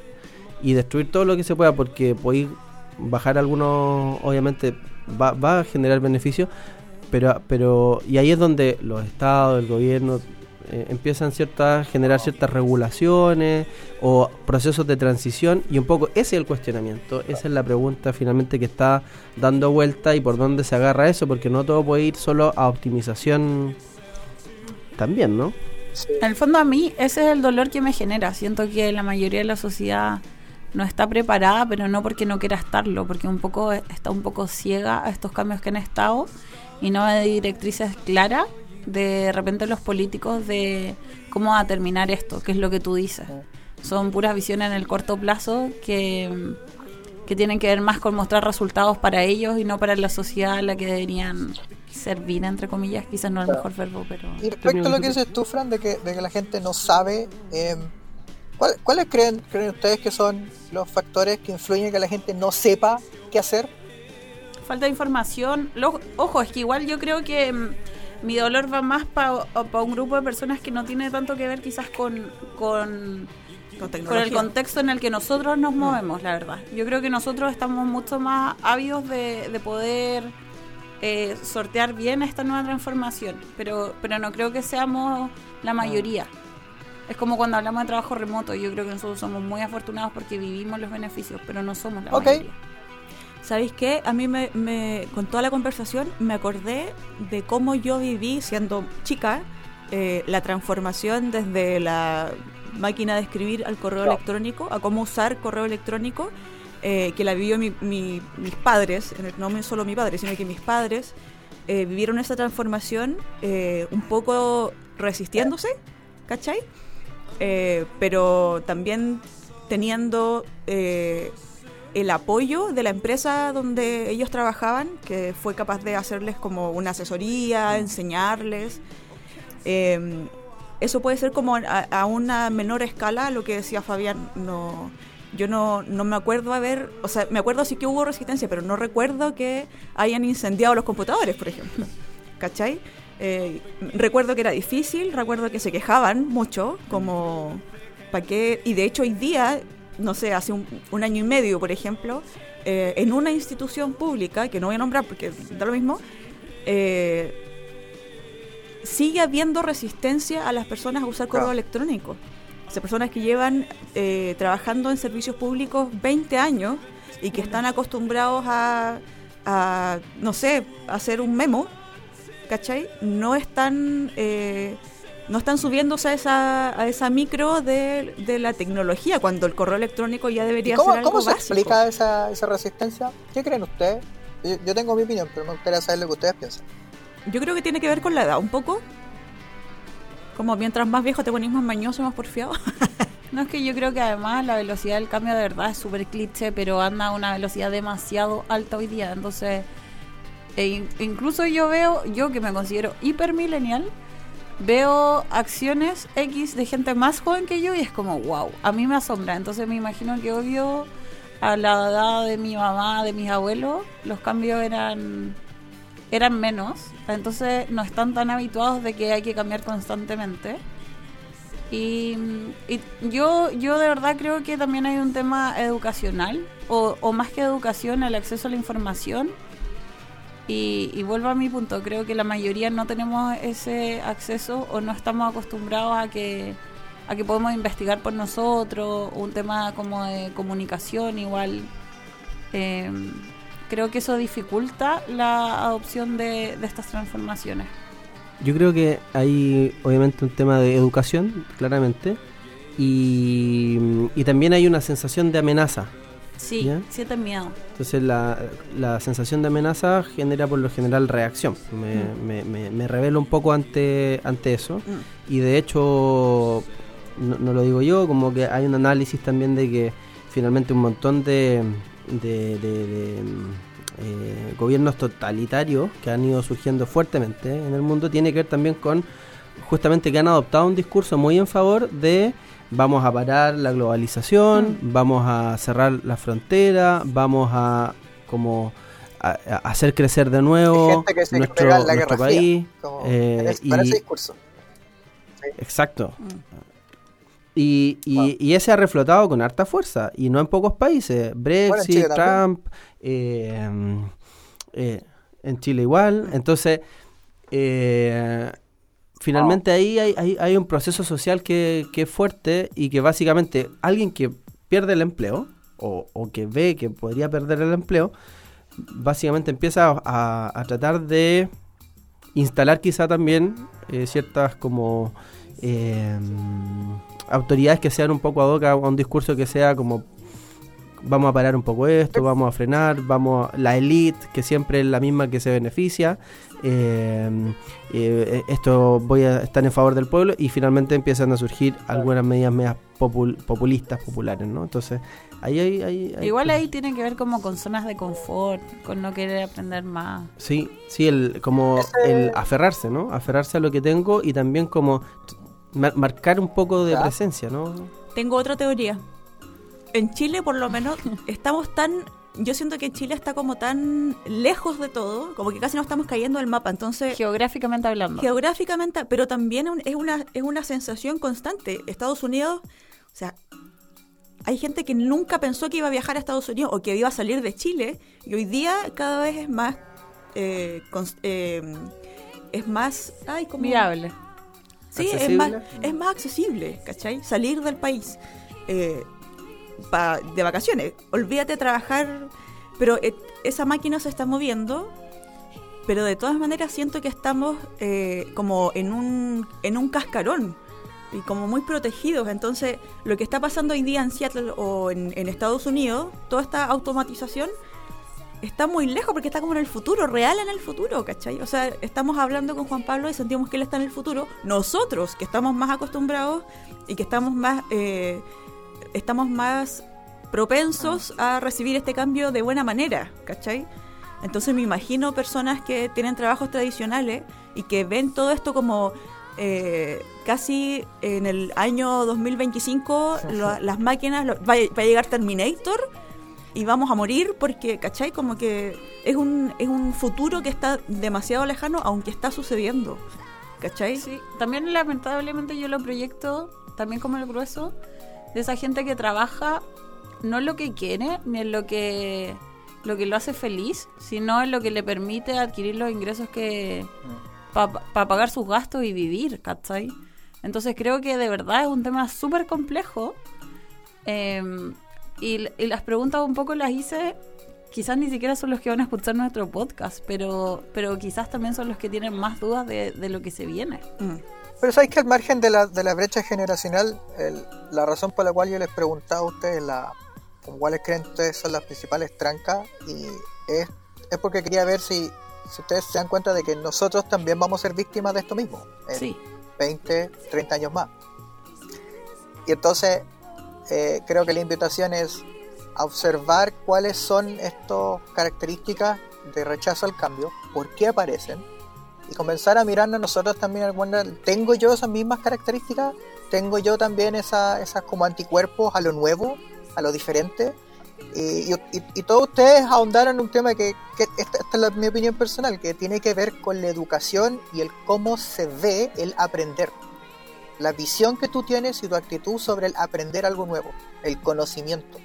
y destruir todo lo que se pueda porque podéis bajar algunos, obviamente va, va a generar beneficios, pero, pero y ahí es donde los estados, el gobierno eh, empiezan ciertas, a generar ciertas regulaciones o procesos de transición y un poco ese es el cuestionamiento, esa es la pregunta finalmente que está dando vuelta y por dónde se agarra eso, porque no todo puede ir solo a optimización también, ¿no? En el fondo a mí ese es el dolor que me genera, siento que la mayoría de la sociedad no está preparada, pero no porque no quiera estarlo, porque un poco está un poco ciega a estos cambios que han estado y no hay directrices claras de repente los políticos de cómo va a terminar esto, que es lo que tú dices. Son puras visiones en el corto plazo que, que tienen que ver más con mostrar resultados para ellos y no para la sociedad a la que deberían servir, entre comillas, quizás no es el mejor verbo, pero... Y respecto a lo que dices tú, Fran, de que, de que la gente no sabe... Eh, ¿Cuáles creen, creen ustedes que son los factores que influyen en que la gente no sepa qué hacer? Falta de información. ojo, es que igual yo creo que mm, mi dolor va más para un grupo de personas que no tiene tanto que ver quizás con, con, con, el contexto en el que nosotros nos mm. movemos, la verdad. Yo creo que nosotros estamos mucho más ávidos de, de poder eh, sortear bien esta nueva transformación, pero, pero no creo que seamos la mayoría. Es como cuando hablamos de trabajo remoto, yo creo que nosotros somos muy afortunados porque vivimos los beneficios, pero no somos la mayoría. ¿Sabéis qué? A mí me, con toda la conversación me acordé de cómo yo viví siendo chica eh, la transformación desde la máquina de escribir al correo electrónico, a cómo usar correo electrónico, eh, que la vivió mis padres, no solo mi padre, sino que mis padres eh, vivieron esa transformación un poco resistiéndose, ¿cachai? Eh, pero también teniendo eh, el apoyo de la empresa donde ellos trabajaban, que fue capaz de hacerles como una asesoría, enseñarles. Eh, eso puede ser como a, una menor escala, lo que decía Fabián, no, yo no, no me acuerdo haber, o sea, me acuerdo sí que hubo resistencia, pero no recuerdo que hayan incendiado los computadores, por ejemplo. ¿Cachai? Eh, recuerdo que era difícil, recuerdo que se quejaban mucho, como, ¿para qué? Y de hecho hoy día, no sé, hace un, año y medio, por ejemplo, eh, en una institución pública, que no voy a nombrar porque da lo mismo, eh, sigue habiendo resistencia a las personas a usar correo electrónico. O personas que llevan trabajando en servicios públicos 20 años y que están acostumbrados a, a no sé, hacer un memo ¿cachai? No están, eh, no están subiéndose a esa, a esa micro de, la tecnología, cuando el correo electrónico ya debería ser algo ¿Cómo se explica esa, esa resistencia? ¿Qué creen ustedes? Yo, tengo mi opinión, pero me gustaría saber lo que ustedes piensan. Yo creo que tiene que ver con la edad, un poco. Como mientras más viejo te pones más mañoso, más porfiado. [laughs] no es que yo creo que además la velocidad del cambio de verdad es súper cliché, pero anda a una velocidad demasiado alta hoy día. Entonces, e incluso yo veo, yo que me considero hiper millennial, veo acciones X de gente más joven que yo y es como, wow, a mí me asombra. Entonces me imagino que obvio a la edad de mi mamá, de mis abuelos, los cambios eran eran menos, entonces no están tan habituados de que hay que cambiar constantemente. Y, yo, yo de verdad creo que también hay un tema educacional, o, o más que educación, el acceso a la información. Y, y, vuelvo a mi punto, creo que la mayoría no tenemos ese acceso o no estamos acostumbrados a que, a que podemos investigar por nosotros, un tema como de comunicación igual. Eh, creo que eso dificulta la adopción de, de estas transformaciones. Yo creo que hay obviamente un tema de educación, claramente, y, también hay una sensación de amenaza. Sí, siente miedo. Entonces la, la, sensación de amenaza genera por lo general reacción. Me, mm. me, revelo un poco ante, ante eso. Mm. Y de hecho, no, lo digo yo, como que hay un análisis también de que finalmente un montón de, de eh, gobiernos totalitarios que han ido surgiendo fuertemente en el mundo tiene que ver también con justamente que han adoptado un discurso muy en favor de vamos a parar la globalización, mm. vamos a cerrar la frontera, vamos a como hacer crecer de nuevo nuestro, país. Eh, y, discurso. Exacto. Mm. Y, y, ese ha reflotado con harta fuerza, y no en pocos países. Brexit, Trump, eh, eh, en Chile igual. Entonces, eh, finalmente ahí hay, hay, un proceso social que, que, es fuerte y que básicamente alguien que pierde el empleo, o, o que ve que podría perder el empleo, básicamente empieza a, a tratar de instalar quizá también ciertas como autoridades que sean un poco ad hoc a un discurso que sea como vamos a parar un poco esto, vamos a frenar, vamos la elite que siempre es la misma que se beneficia, eh, eh, esto voy a estar en favor del pueblo y finalmente empiezan a surgir algunas medidas medias populistas populares, ¿no? Entonces ahí hay, igual ahí tiene que ver como con zonas de confort, con no querer aprender más. Sí, sí, el como el aferrarse, ¿no? Aferrarse a lo que tengo y también como marcar un poco de presencia, ¿no? Tengo otra teoría. En Chile, por lo menos, [laughs] estamos tan. Yo siento que Chile está como tan lejos de todo, como que casi no estamos cayendo del mapa. Entonces. Geográficamente hablando. Geográficamente, pero también es una, es una sensación constante. Estados Unidos, o sea, hay gente que nunca pensó que iba a viajar a Estados Unidos o que iba a salir de Chile, y hoy día cada vez es más. Eh, eh, es más. Ay, como, Viable Sí, es más, es más accesible, ¿cachai? Salir del país eh, de vacaciones. Olvídate de trabajar, pero esa máquina se está moviendo, pero de todas maneras siento que estamos eh, como en un, en un cascarón y como muy protegidos. Entonces, lo que está pasando hoy día en Seattle o en, en Estados Unidos, toda esta automatización está muy lejos porque está como en el futuro, real en el futuro, ¿cachai? O sea, estamos hablando con Juan Pablo y sentimos que él está en el futuro. Nosotros, que estamos más acostumbrados y que estamos más, eh, estamos más propensos a recibir este cambio de buena manera, ¿cachai? Entonces me imagino personas que tienen trabajos tradicionales y que ven todo esto como eh, casi en el año 2025 [laughs] las máquinas, va, va, a llegar Terminator y vamos a morir porque, ¿cachai? Como que es un, es un futuro que está demasiado lejano, aunque está sucediendo. ¿Cachai? Sí, también lamentablemente yo lo proyecto también como el grueso de esa gente que trabaja no en lo que quiere, ni en lo que lo que lo hace feliz, sino en lo que le permite adquirir los ingresos que para pagar sus gastos y vivir, ¿cachai? Entonces creo que de verdad es un tema súper complejo. Eh, y, las preguntas un poco las hice, quizás ni siquiera son los que van a escuchar nuestro podcast, pero, pero quizás también son los que tienen más dudas de, lo que se viene. Mm. Pero sabéis que al margen de la, de la brecha generacional, la razón por la cual yo les preguntaba a ustedes la, cuáles creen ustedes son las principales trancas, y es, es porque quería ver si, si ustedes se dan cuenta de que nosotros también vamos a ser víctimas de esto mismo. En sí. 20, 30 años más. Y entonces, eh, creo que la invitación es a observar cuáles son estas características de rechazo al cambio, por qué aparecen, y comenzar a mirarnos nosotros también alguna, ¿tengo yo esas mismas características? ¿Tengo yo también esas como anticuerpos a lo nuevo, a lo diferente? Y, y, todos ustedes ahondaron en un tema que, esta, es mi opinión personal, que tiene que ver con la educación y el cómo se ve el aprender. la visión que tú tienes y tu actitud sobre el aprender algo nuevo, el conocimiento.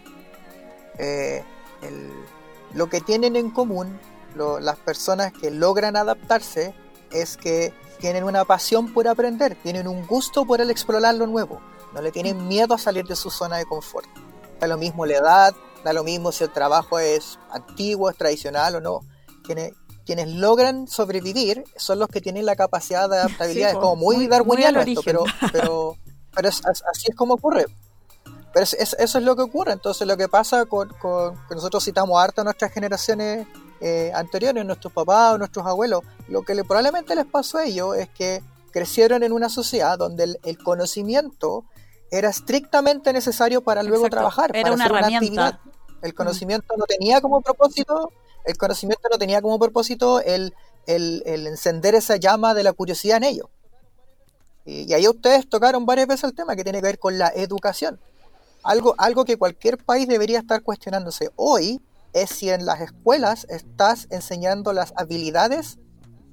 Eh, lo que tienen en común las personas que logran adaptarse es que tienen una pasión por aprender, tienen un gusto por el explorar lo nuevo, no le tienen miedo a salir de su zona de confort. Da lo mismo la edad, da lo mismo si el trabajo es antiguo, es tradicional o no. Quienes, quienes logran sobrevivir son los que tienen la capacidad de adaptabilidad. es como muy, darwiniano esto, pero, pero, pero así es como ocurre. Pero eso es lo que ocurre. Entonces, lo que pasa con, con que nosotros citamos harto a nuestras generaciones eh, anteriores, nuestros papás o nuestros abuelos, lo que le, probablemente les pasó a ellos es que crecieron en una sociedad donde el, conocimiento era estrictamente necesario para luego trabajar, era para una, hacer una actividad. El conocimiento no tenía como propósito, el conocimiento no tenía como propósito el, el, encender esa llama de la curiosidad en ellos. Y, y, ahí ustedes tocaron varias veces el tema que tiene que ver con la educación. Algo, algo que cualquier país debería estar cuestionándose. Hoy es si en las escuelas estás enseñando las habilidades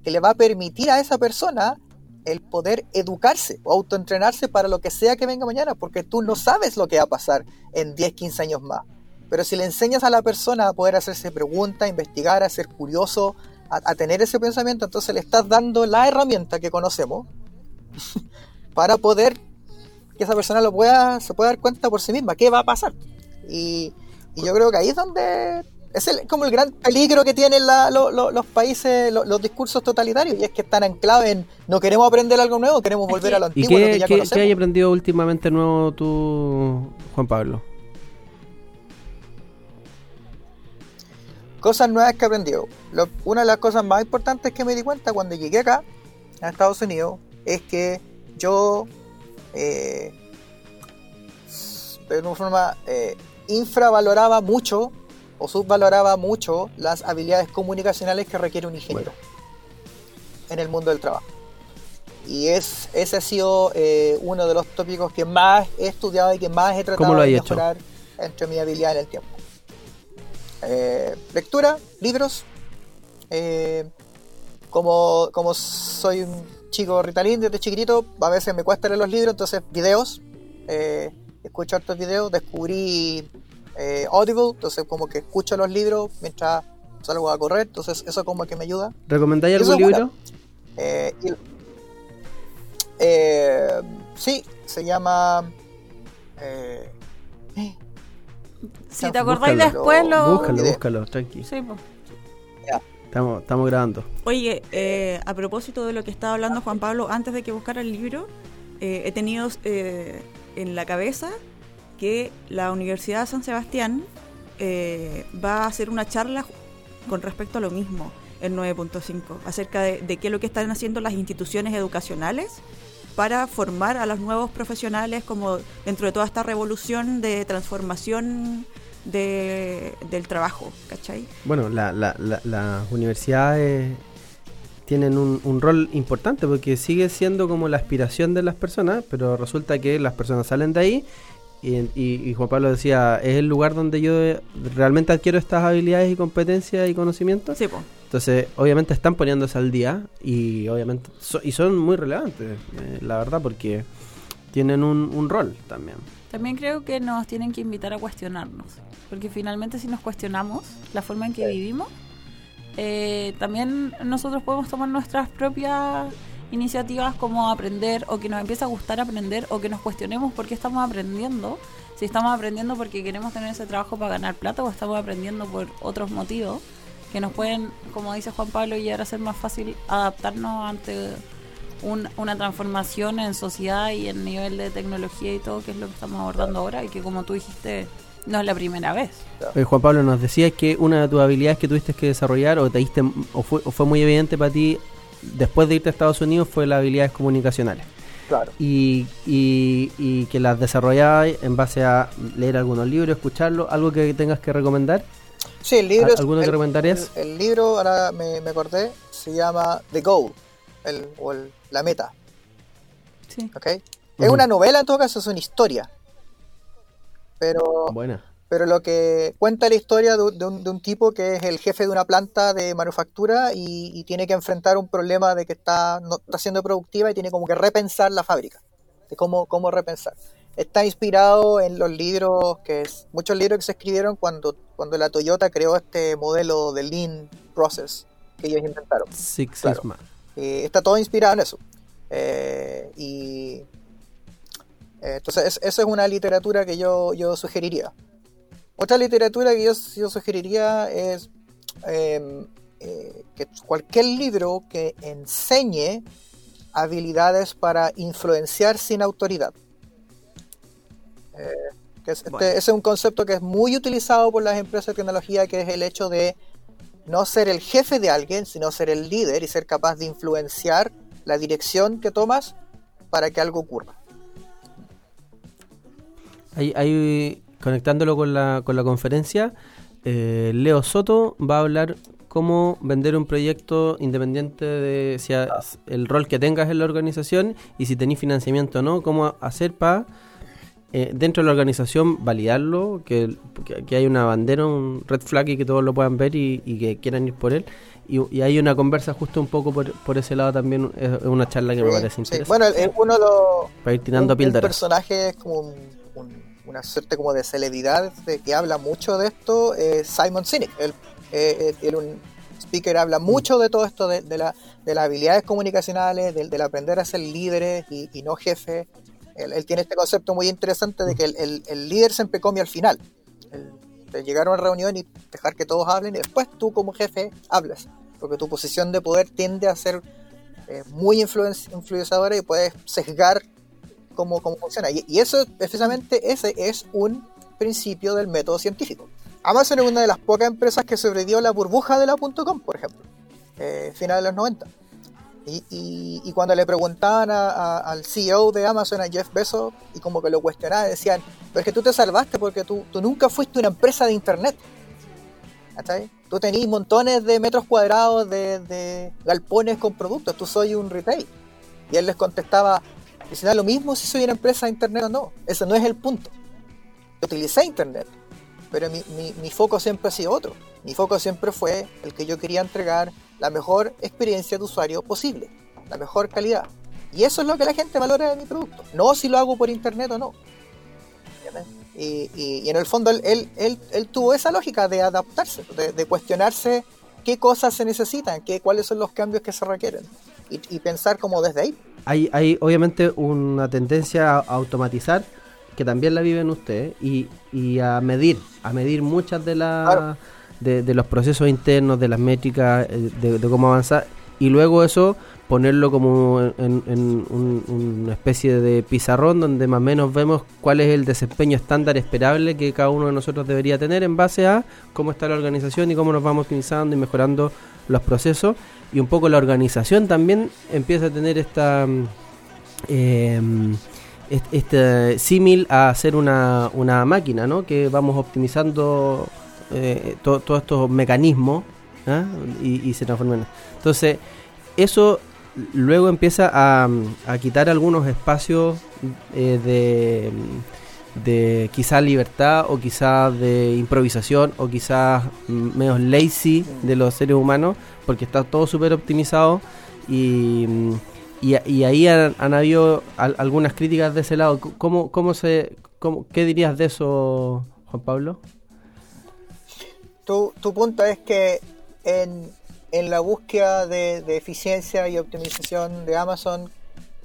que le va a permitir a esa persona el poder educarse o autoentrenarse para lo que sea que venga mañana, porque tú no sabes lo que va a pasar en 10, 15 años más. Pero si le enseñas a la persona a poder hacerse preguntas, investigar, a ser curioso, a, tener ese pensamiento, entonces le estás dando la herramienta que conocemos [laughs] para poder que esa persona lo pueda, se pueda dar cuenta por sí misma, qué va a pasar. Y yo creo que ahí es donde es como el gran peligro que tienen los países, los discursos totalitarios, y es que están anclados en no queremos aprender algo nuevo, queremos volver a lo antiguo. ¿Y qué, que ya aprendido últimamente nuevo tú, Juan Pablo? Cosas nuevas que he aprendido. una de las cosas más importantes que me di cuenta cuando llegué acá, a Estados Unidos, es que yo, eh, de una forma, eh, infravaloraba mucho o subvaloraba mucho las habilidades comunicacionales que requiere un ingeniero en el mundo del trabajo. Y es, ese ha sido eh, uno de los tópicos que más he estudiado y que más he tratado de mejorar entre mi habilidad en el tiempo. Eh, lectura, libros. Eh, como, como soy un chico ritalín desde chiquitito, a veces me cuesta leer los libros, entonces videos. Escucho hartos videos, descubrí eh, Audible, entonces como que escucho los libros mientras salgo a correr, entonces eso como que me ayuda. ¿Recomendáis algún libro? Eh, eh, sí, se llama... si te acordáis después lo... Búscalo, búscalo, tranqui. Sí, pues. Estamos, estamos grabando. Oye, a propósito de lo que estaba hablando Juan Pablo, antes de que buscara el libro, he tenido en la cabeza que la Universidad de San Sebastián eh, va a hacer una charla con respecto a lo mismo, el 9.5, acerca de, qué es lo que están haciendo las instituciones educacionales para formar a los nuevos profesionales como dentro de toda esta revolución de transformación del trabajo, ¿cachai? Bueno, las universidades tienen un, un, rol importante porque sigue siendo como la aspiración de las personas, pero resulta que las personas salen de ahí y, Juan Pablo decía, es el lugar donde yo realmente adquiero estas habilidades y competencias y conocimientos. Sí, pues. Entonces, obviamente están poniéndose al día y obviamente y son muy relevantes, eh, la verdad, porque tienen un, rol también. También creo que nos tienen que invitar a cuestionarnos, porque finalmente si nos cuestionamos la forma en que vivimos, eh, también nosotros podemos tomar nuestras propias iniciativas como aprender o que nos empiece a gustar aprender o que nos cuestionemos por qué estamos aprendiendo. Si estamos aprendiendo porque queremos tener ese trabajo para ganar plata o estamos aprendiendo por otros motivos que nos pueden, como dice Juan Pablo, llegar a ser más fácil adaptarnos ante una transformación en sociedad y en nivel de tecnología y todo, que es lo que estamos abordando ahora y que como tú dijiste, no es la primera vez. Juan Pablo, nos decías que una de tus habilidades que tuviste que desarrollar o, te diste, o, fue, o fue muy evidente para ti después de irte a Estados Unidos fue las habilidades comunicacionales. Claro. Y, y, que las desarrollabas en base a leer algunos libros, escucharlos, algo que tengas que recomendar. Sí, el libro. ¿Alguno que recomendarías? El, libro, ahora me, acordé, se llama The Goal, el, o la meta. Sí. ¿Ok? Es una novela en todo caso, es una historia. Pero. Buena pero lo que cuenta la historia de, un, tipo que es el jefe de una planta de manufactura y, tiene que enfrentar un problema de que está, no está siendo productiva y tiene como que repensar la fábrica. de cómo, cómo repensar. Está inspirado en los libros, que es, muchos libros que se escribieron cuando, cuando la Toyota creó este modelo de Lean Process que ellos inventaron. Six Sigma. Eh, está todo inspirado en eso. Eh, y eh, entonces, esa es una literatura que yo, yo sugeriría. Otra literatura que yo, yo sugeriría es em, que cualquier libro que enseñe habilidades para influenciar sin autoridad. Este, ese es un concepto que es muy utilizado por las empresas de tecnología, que es el hecho de no ser el jefe de alguien, sino ser el líder y ser capaz de influenciar la dirección que tomas para que algo ocurra. Ahí, conectándolo con la, con la conferencia, eh, Leo Soto va a hablar cómo vender un proyecto independiente de si el rol que tengas en la organización y si tenéis financiamiento o no, cómo hacer para eh, dentro de la organización validarlo, que, que, hay una bandera, un red flag y que todos lo puedan ver y, que quieran ir por él. Y, hay una conversa justo un poco por, por ese lado también, es una charla que me parece interesante. Bueno, es uno de los... Para ir tirando un, personaje es como una suerte como de celebridad de que habla mucho de esto, es Simon Sinek. Él, eh, él, un speaker habla mucho de todo esto, de, de, la, de las habilidades comunicacionales, del, del aprender a ser líderes y, y no jefes él, tiene este concepto muy interesante de que el, líder siempre come al final. de llegar a una reunión y dejar que todos hablen y después tú como jefe hables. Porque tu posición de poder tiende a ser eh, muy influenciadora y puedes sesgar cómo, cómo funciona. Y, eso, precisamente, ese es un principio del método científico. Amazon es una de las pocas empresas que sobrevivió a la burbuja de la .com, por ejemplo, eh, final de los 90. Y, cuando le preguntaban al CEO de Amazon, a Jeff Bezos, y como que lo cuestionaban, decían, pero es que tú te salvaste porque tú, tú nunca fuiste una empresa de Internet. Tú tenías montones de metros cuadrados de, galpones con productos, tú soy un retail. Y él les contestaba, si lo mismo si soy una empresa de Internet o no, ese no es el punto. utilicé Internet, pero mi, mi foco siempre ha sido otro. Mi foco siempre fue el que yo quería entregar la mejor experiencia de usuario posible, la mejor calidad. Y eso es lo que la gente valora de mi producto, no si lo hago por internet o no. Y, en el fondo él, él, tuvo esa lógica de adaptarse, de, cuestionarse qué cosas se necesitan, qué, cuáles son los cambios que se requieren y, pensar como desde ahí. Hay, hay obviamente una tendencia a automatizar que también la viven ustedes y, y a medir, a medir muchas de las de, los procesos internos, de las métricas, eh, de, cómo avanzar, y luego eso ponerlo como en, una especie de pizarrón donde más o menos vemos cuál es el desempeño estándar esperable que cada uno de nosotros debería tener en base a cómo está la organización y cómo nos vamos optimizando y mejorando los procesos. Y un poco la organización también empieza a tener esta... Eh, este símil a hacer una, una máquina, ¿no? Que vamos optimizando eh, todos estos mecanismos ¿ah? y, se transforman. Entonces, eso luego empieza a, quitar algunos espacios eh, de, de quizás libertad o quizás de improvisación o quizás menos lazy de los seres humanos porque está todo súper optimizado y, y, ahí han, habido algunas críticas de ese lado. ¿Cómo, cómo se, cómo, ¿Qué dirías de eso, Juan Pablo? tu, tu punto es que en, en la búsqueda de, eficiencia y optimización de Amazon,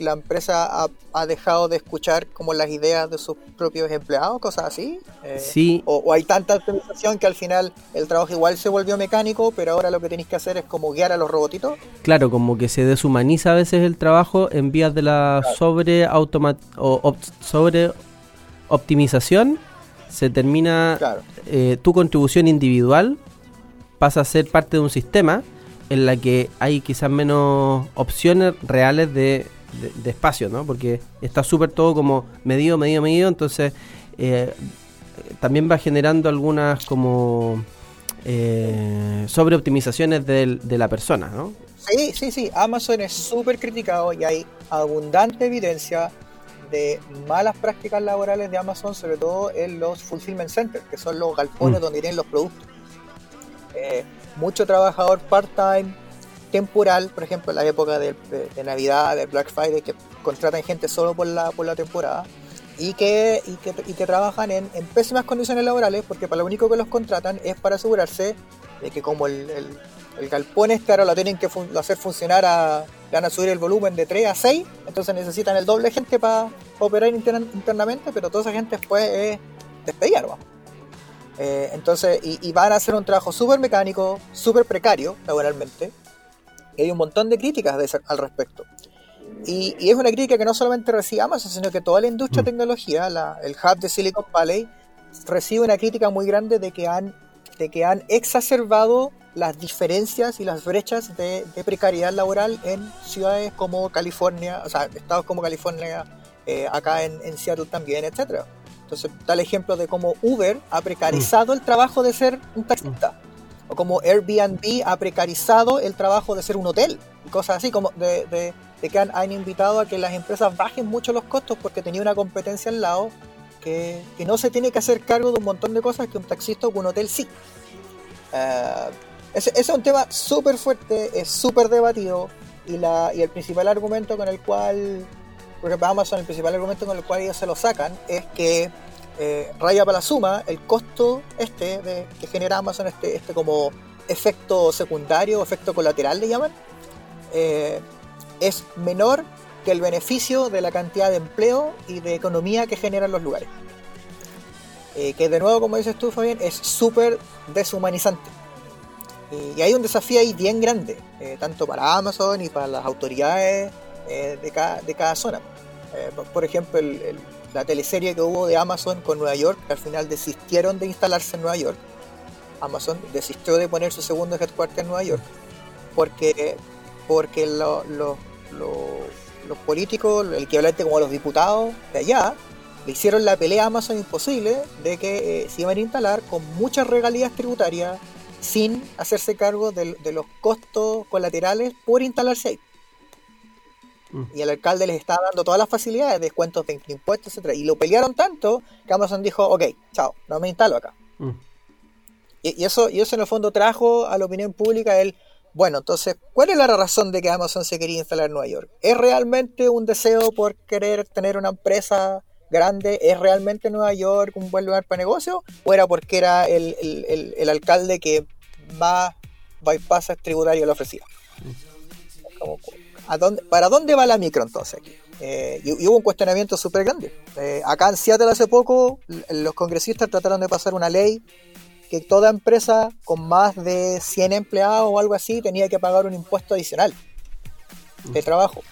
la empresa ha, ha, dejado de escuchar como las ideas de sus propios empleados, cosas así. Eh, sí. O, hay tanta optimización que al final el trabajo igual se volvió mecánico, pero ahora lo que tenéis que hacer es como guiar a los robotitos. Claro, como que se deshumaniza a veces el trabajo en vías de la sobre, o, sobre optimización se termina eh, tu contribución individual pasa a ser parte de un sistema en la que hay quizás menos opciones reales de, espacio, ¿no? Porque está súper todo como medido, medido, medido, entonces eh, también va generando algunas como eh, sobreoptimizaciones de, de la persona, ¿no? Sí, sí, sí, Amazon es súper criticado y hay abundante evidencia de malas prácticas laborales de Amazon, sobre todo en los fulfillment centers, que son los galpones mm. donde irían los productos. Eh, mucho trabajador part-time, temporal, por ejemplo, en la época de, Navidad, de Black Friday, que contratan gente solo por la, por la temporada y que, y que, y que trabajan en, en, pésimas condiciones laborales porque para lo único que los contratan es para asegurarse de que como el, el, el galpón este ahora lo tienen que hacer funcionar a, le van a subir el volumen de 3 a 6, entonces necesitan el doble gente para operar internamente, pero toda esa gente después es despedida, eh, entonces, y, y, van a hacer un trabajo súper mecánico, súper precario laboralmente, y hay un montón de críticas de al respecto. Y, y, es una crítica que no solamente recibe Amazon, sino que toda la industria de tecnología, la, el hub de Silicon Valley, recibe una crítica muy grande de que han, de que han exacerbado las diferencias y las brechas de, de precariedad laboral en ciudades como California, o sea, estados como California, eh, acá en, en, Seattle también, etcétera. Entonces, da el ejemplo de cómo Uber ha precarizado el trabajo de ser un taxista, o como Airbnb ha precarizado el trabajo de ser un hotel, y cosas así, como de, que han, han, invitado a que las empresas bajen mucho los costos porque tenía una competencia al lado que, no se tiene que hacer cargo de un montón de cosas que un taxista o un hotel sí. Ese, ese, es un tema súper fuerte, es súper debatido y, la, y el principal argumento con el cual, por ejemplo, Amazon, el principal argumento con el cual ellos se lo sacan es que eh, raya para la suma el costo este de, que genera Amazon, este, este como efecto secundario, efecto colateral le llaman, eh, es menor que el beneficio de la cantidad de empleo y de economía que generan los lugares. Eh, que de nuevo, como dices tú, Fabián, es súper deshumanizante. Y hay un desafío ahí bien grande, eh, tanto para Amazon y para las autoridades eh, de, cada, de, cada, zona. Eh, por ejemplo, el, el, la teleserie que hubo de Amazon con Nueva York, al final desistieron de instalarse en Nueva York. Amazon desistió de poner su segundo headquarter en Nueva York, porque, porque lo, lo, lo, los políticos, el equivalente como los diputados de allá, le hicieron la pelea a Amazon imposible de que se iban a instalar con muchas regalías tributarias sin hacerse cargo de, de, los costos colaterales por instalarse ahí. Mm. Y el alcalde les estaba dando todas las facilidades, descuentos de impuestos, etc. Y lo pelearon tanto que Amazon dijo, ok, chao, no me instalo acá. Mm. Y, y, eso, y eso en el fondo trajo a la opinión pública el, bueno, entonces, ¿cuál es la razón de que Amazon se quería instalar en Nueva York? ¿Es realmente un deseo por querer tener una empresa grande, ¿es realmente Nueva York un buen lugar para negocio? ¿O era porque era el, el, el, el alcalde que más bypasses tributarios le ofrecía? Como, ¿a dónde, ¿Para dónde va la micro entonces aquí? Eh, y, y, hubo un cuestionamiento súper grande. Eh, acá en Seattle hace poco los congresistas trataron de pasar una ley que toda empresa con más de 100 empleados o algo así tenía que pagar un impuesto adicional de trabajo.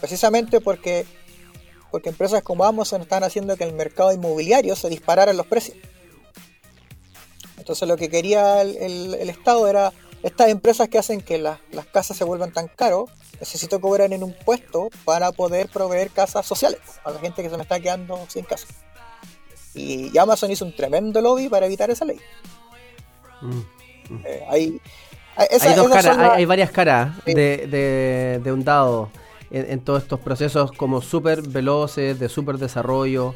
Precisamente porque porque empresas como Amazon están haciendo que el mercado inmobiliario se disparara en los precios. Entonces lo que quería el, el, el Estado era estas empresas que hacen que la, las casas se vuelvan tan caros, necesito cobrar en un puesto para poder proveer casas sociales a la gente que se me está quedando sin casa. Y Amazon hizo un tremendo lobby para evitar esa ley. Mm, mm. Eh, hay, esa, hay, dos caras, la... hay, hay, varias caras sí. de, de, de un dado en, en todos estos procesos como súper veloces, de súper desarrollo.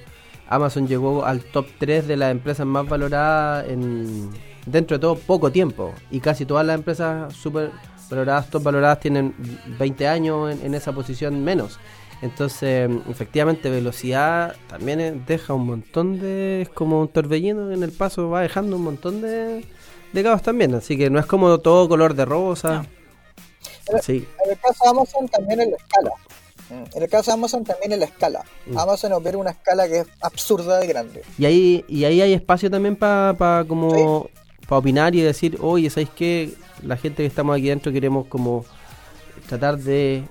Amazon llegó al top 3 de las empresas más valoradas en dentro de todo poco tiempo. Y casi todas las empresas súper valoradas, top valoradas, tienen 20 años en, en, esa posición menos. Entonces, efectivamente, velocidad también deja un montón de. Es como un torbellino en el paso, va dejando un montón de, de caos también. Así que no es como todo color de rosa. No. Sí. En el caso de Amazon también es la escala. En el caso de Amazon también es la escala. Mm. Amazon opera una escala que es absurda de grande. Y ahí, y ahí hay espacio también para pa como sí. para opinar y decir, oye, ¿sabéis qué? La gente que estamos aquí dentro queremos como tratar de,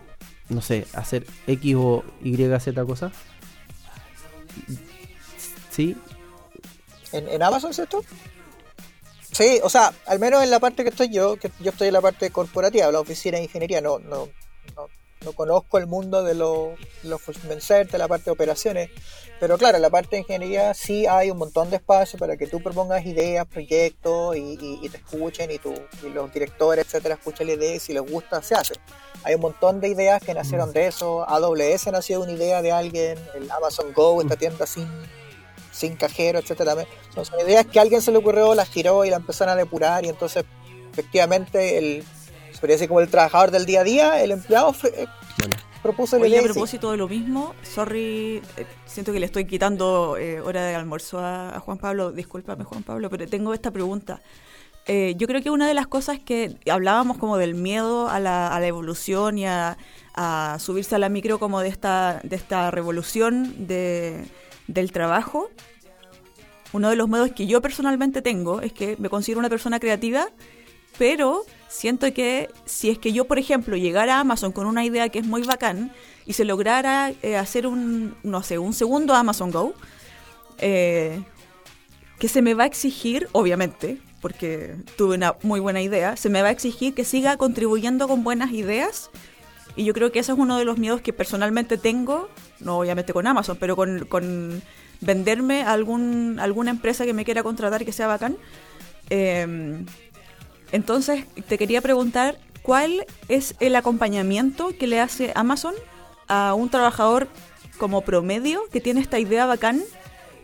no sé, hacer X o Y, Z cosa. ¿Sí? ¿En, en Amazon, ¿cierto? Sí, o sea, al menos en la parte que estoy yo, que yo estoy en la parte corporativa, la oficina de ingeniería, no, no, no, no conozco el mundo de los, los de la parte de operaciones, pero claro, en la parte de ingeniería sí hay un montón de espacio para que tú propongas ideas, proyectos y, y, y te escuchen y, tú, y los directores, etcétera, escuchen la idea y si les gusta, se hace. Hay un montón de ideas que nacieron de eso, AWS nació una idea de alguien, el Amazon Go, esta tienda sin sin cajero, etcétera. Son, son, ideas que a alguien se le ocurrió, las tiró y la empezaron a depurar y entonces efectivamente el podría decir como el trabajador del día a día, el empleado eh, bueno. propuso Oye, a propósito de lo mismo, sorry, eh, siento que le estoy quitando eh, hora de almuerzo a, Juan Pablo. Discúlpame, Juan Pablo, pero tengo esta pregunta. Eh, yo creo que una de las cosas que hablábamos como del miedo a la, a la evolución y a, subirse a la micro como de esta, de esta revolución de, del trabajo, uno de los miedos que yo personalmente tengo es que me considero una persona creativa, pero siento que si es que yo, por ejemplo, llegara a Amazon con una idea que es muy bacán y se lograra eh, hacer un, no sé, un segundo Amazon Go, eh, que se me va a exigir, obviamente, porque tuve una muy buena idea, se me va a exigir que siga contribuyendo con buenas ideas. Y yo creo que ese es uno de los miedos que personalmente tengo, no obviamente con Amazon, pero con, venderme a algún, alguna empresa que me quiera contratar que sea bacán. Eh, entonces, te quería preguntar, ¿cuál es el acompañamiento que le hace Amazon a un trabajador como promedio que tiene esta idea bacán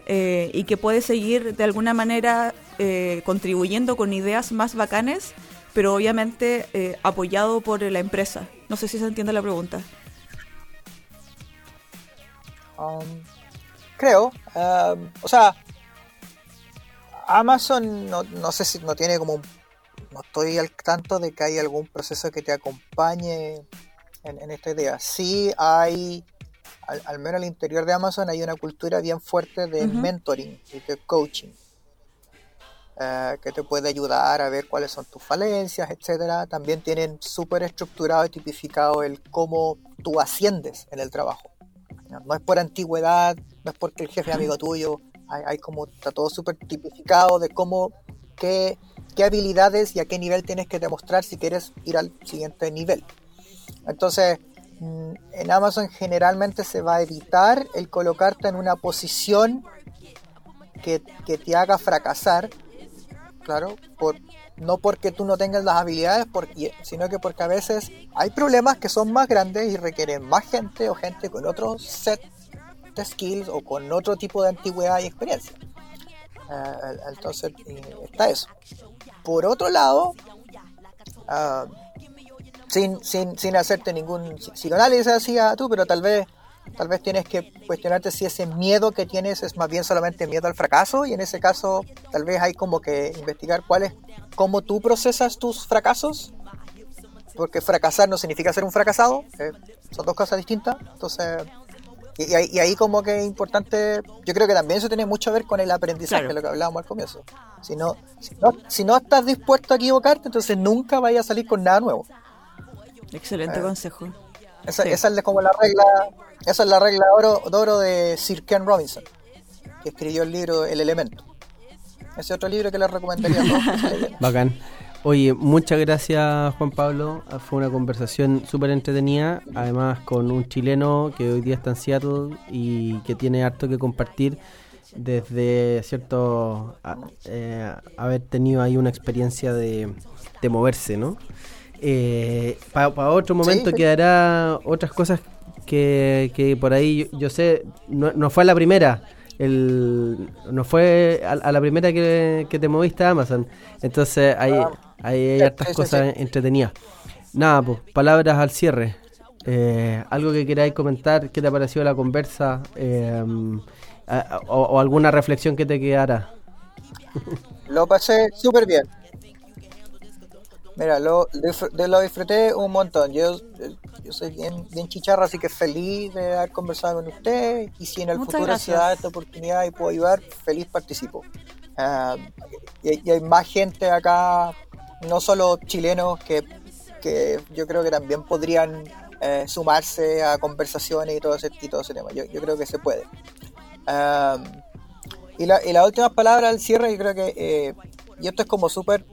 eh, y que puede seguir de alguna manera eh, contribuyendo con ideas más bacanes, pero obviamente eh, apoyado por la empresa? No sé si se entiende la pregunta. Um, creo. Um, o sea, Amazon no, no, sé si no tiene como un no estoy al tanto de que hay algún proceso que te acompañe en, esta idea. Sí hay, al, menos al interior de Amazon, hay una cultura bien fuerte de mentoring y de coaching. Eh, que te puede ayudar a ver cuáles son tus falencias, etcétera. También tienen súper estructurado y tipificado el cómo tú asciendes en el trabajo. No es por antigüedad, no es porque el jefe es amigo tuyo, hay, hay como, está todo súper tipificado de cómo, qué, qué habilidades y a qué nivel tienes que demostrar si quieres ir al siguiente nivel. Entonces, mm, en Amazon generalmente se va a evitar el colocarte en una posición que, te haga fracasar, claro, no porque tú no tengas las habilidades, sino que porque a veces hay problemas que son más grandes y requieren más gente o gente con otro set de skills o con otro tipo de antigüedad y experiencia. Eh, entonces, está eso. Por otro lado, ah, sin, sin, sin, hacerte ningún psicoanálisis hacia tú, pero tal vez, tal vez tienes que cuestionarte si ese miedo que tienes es más bien solamente miedo al fracaso y en ese caso tal vez hay como que investigar cuál es, cómo tú procesas tus fracasos, porque fracasar no significa ser un fracasado, eh, son dos cosas distintas, entonces y, ahí, como que es importante, yo creo que también eso tiene mucho que ver con el aprendizaje, lo que hablábamos al comienzo. Si no, si no, estás dispuesto a equivocarte, entonces nunca vayas a salir con nada nuevo. Excelente eh, consejo. Esa, esa, es como la regla, esa es la regla oro, de oro de Sir Ken Robinson, que escribió el libro El Elemento. Ese otro libro que les recomendaría. [laughs] Bacán. Oye, muchas gracias Juan Pablo. Fue una conversación súper entretenida, además con un chileno que hoy día está en Seattle y que tiene harto que compartir desde cierto eh, haber tenido ahí una experiencia de, moverse, ¿no? Eh, Para otro momento quedará otras cosas que, por ahí yo, sé, no, no fue la primera el, no fue a, la primera que, te moviste a Amazon. Entonces hay, ah. Hay, hartas cosas entretenidas. Nada, pues, palabras al cierre. Eh, algo que queráis comentar, ¿qué te ha parecido la conversa? Eh, o, alguna reflexión que te quedara. [laughs] Lo pasé súper bien. Mira, lo, lo disfruté un montón. Yo, yo soy bien, bien chicharra, así que feliz de haber conversado con usted. Y si en el futuro se da esta oportunidad y puedo ayudar, feliz participo. Ah, y, hay más gente acá, no solo chilenos, que, que yo creo que también podrían eh, sumarse a conversaciones y todo ese, y todo ese tema. Yo, yo creo que se puede. Ah, y, la, y las últimas palabras al cierre, yo creo que, eh, y esto es como súper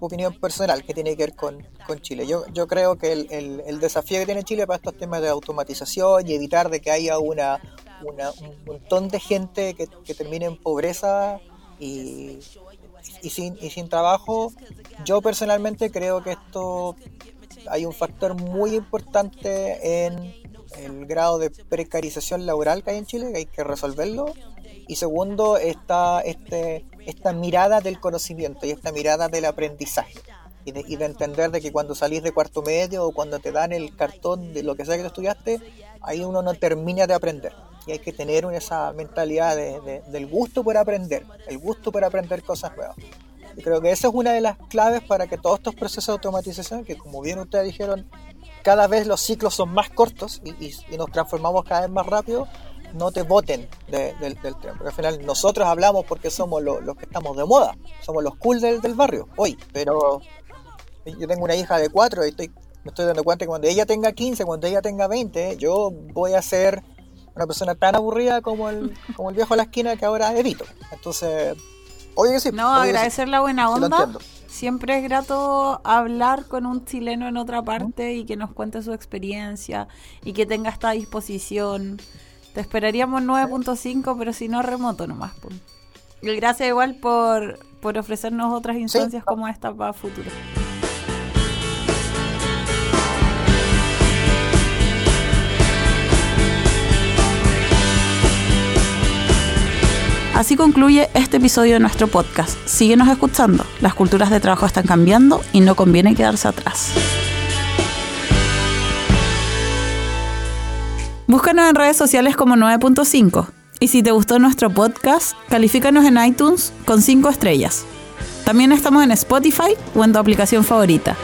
opinión personal que tiene que ver con, Chile. Yo, yo creo que el, desafío que tiene Chile para estos temas de automatización y evitar de que haya una, un montón de gente que, termine en pobreza y, y, sin, y sin trabajo, yo personalmente creo que esto hay un factor muy importante en el grado de precarización laboral que hay en Chile, que hay que resolverlo. Y segundo, está este, esta mirada del conocimiento y esta mirada del aprendizaje. y de, y de, entender de que cuando salís de cuarto medio o cuando te dan el cartón de lo que sea que tú estudiaste, ahí uno no termina de aprender. Y hay que tener esa mentalidad de, del gusto por aprender, el gusto por aprender cosas nuevas. Y creo que esa es una de las claves para que todos estos procesos de automatización, que como bien ustedes dijeron, cada vez los ciclos son más cortos y, y, nos transformamos cada vez más rápido, no te voten del tren. Porque al final nosotros hablamos porque somos los que estamos de moda, somos los cool del, del barrio hoy, pero yo tengo una hija de cuatro y estoy, me estoy dando cuenta que cuando ella tenga 15, cuando ella tenga 20, yo voy a ser una persona tan aburrida como el, como el viejo de la esquina que ahora evito. Entonces, oye sí. No, agradecer la buena onda. Siempre es grato hablar con un chileno en otra parte y que nos cuente su experiencia y que tenga esta disposición. Te esperaríamos 9.5, pero si no, remoto nomás. Y gracias igual por, por ofrecernos otras instancias como esta para futuro. Así concluye este episodio de nuestro podcast. Síguenos escuchando. Las culturas de trabajo están cambiando y no conviene quedarse atrás. Búscanos en redes sociales como 9.5. Y si te gustó nuestro podcast, califícanos en iTunes con 5 estrellas. También estamos en Spotify o en tu aplicación favorita.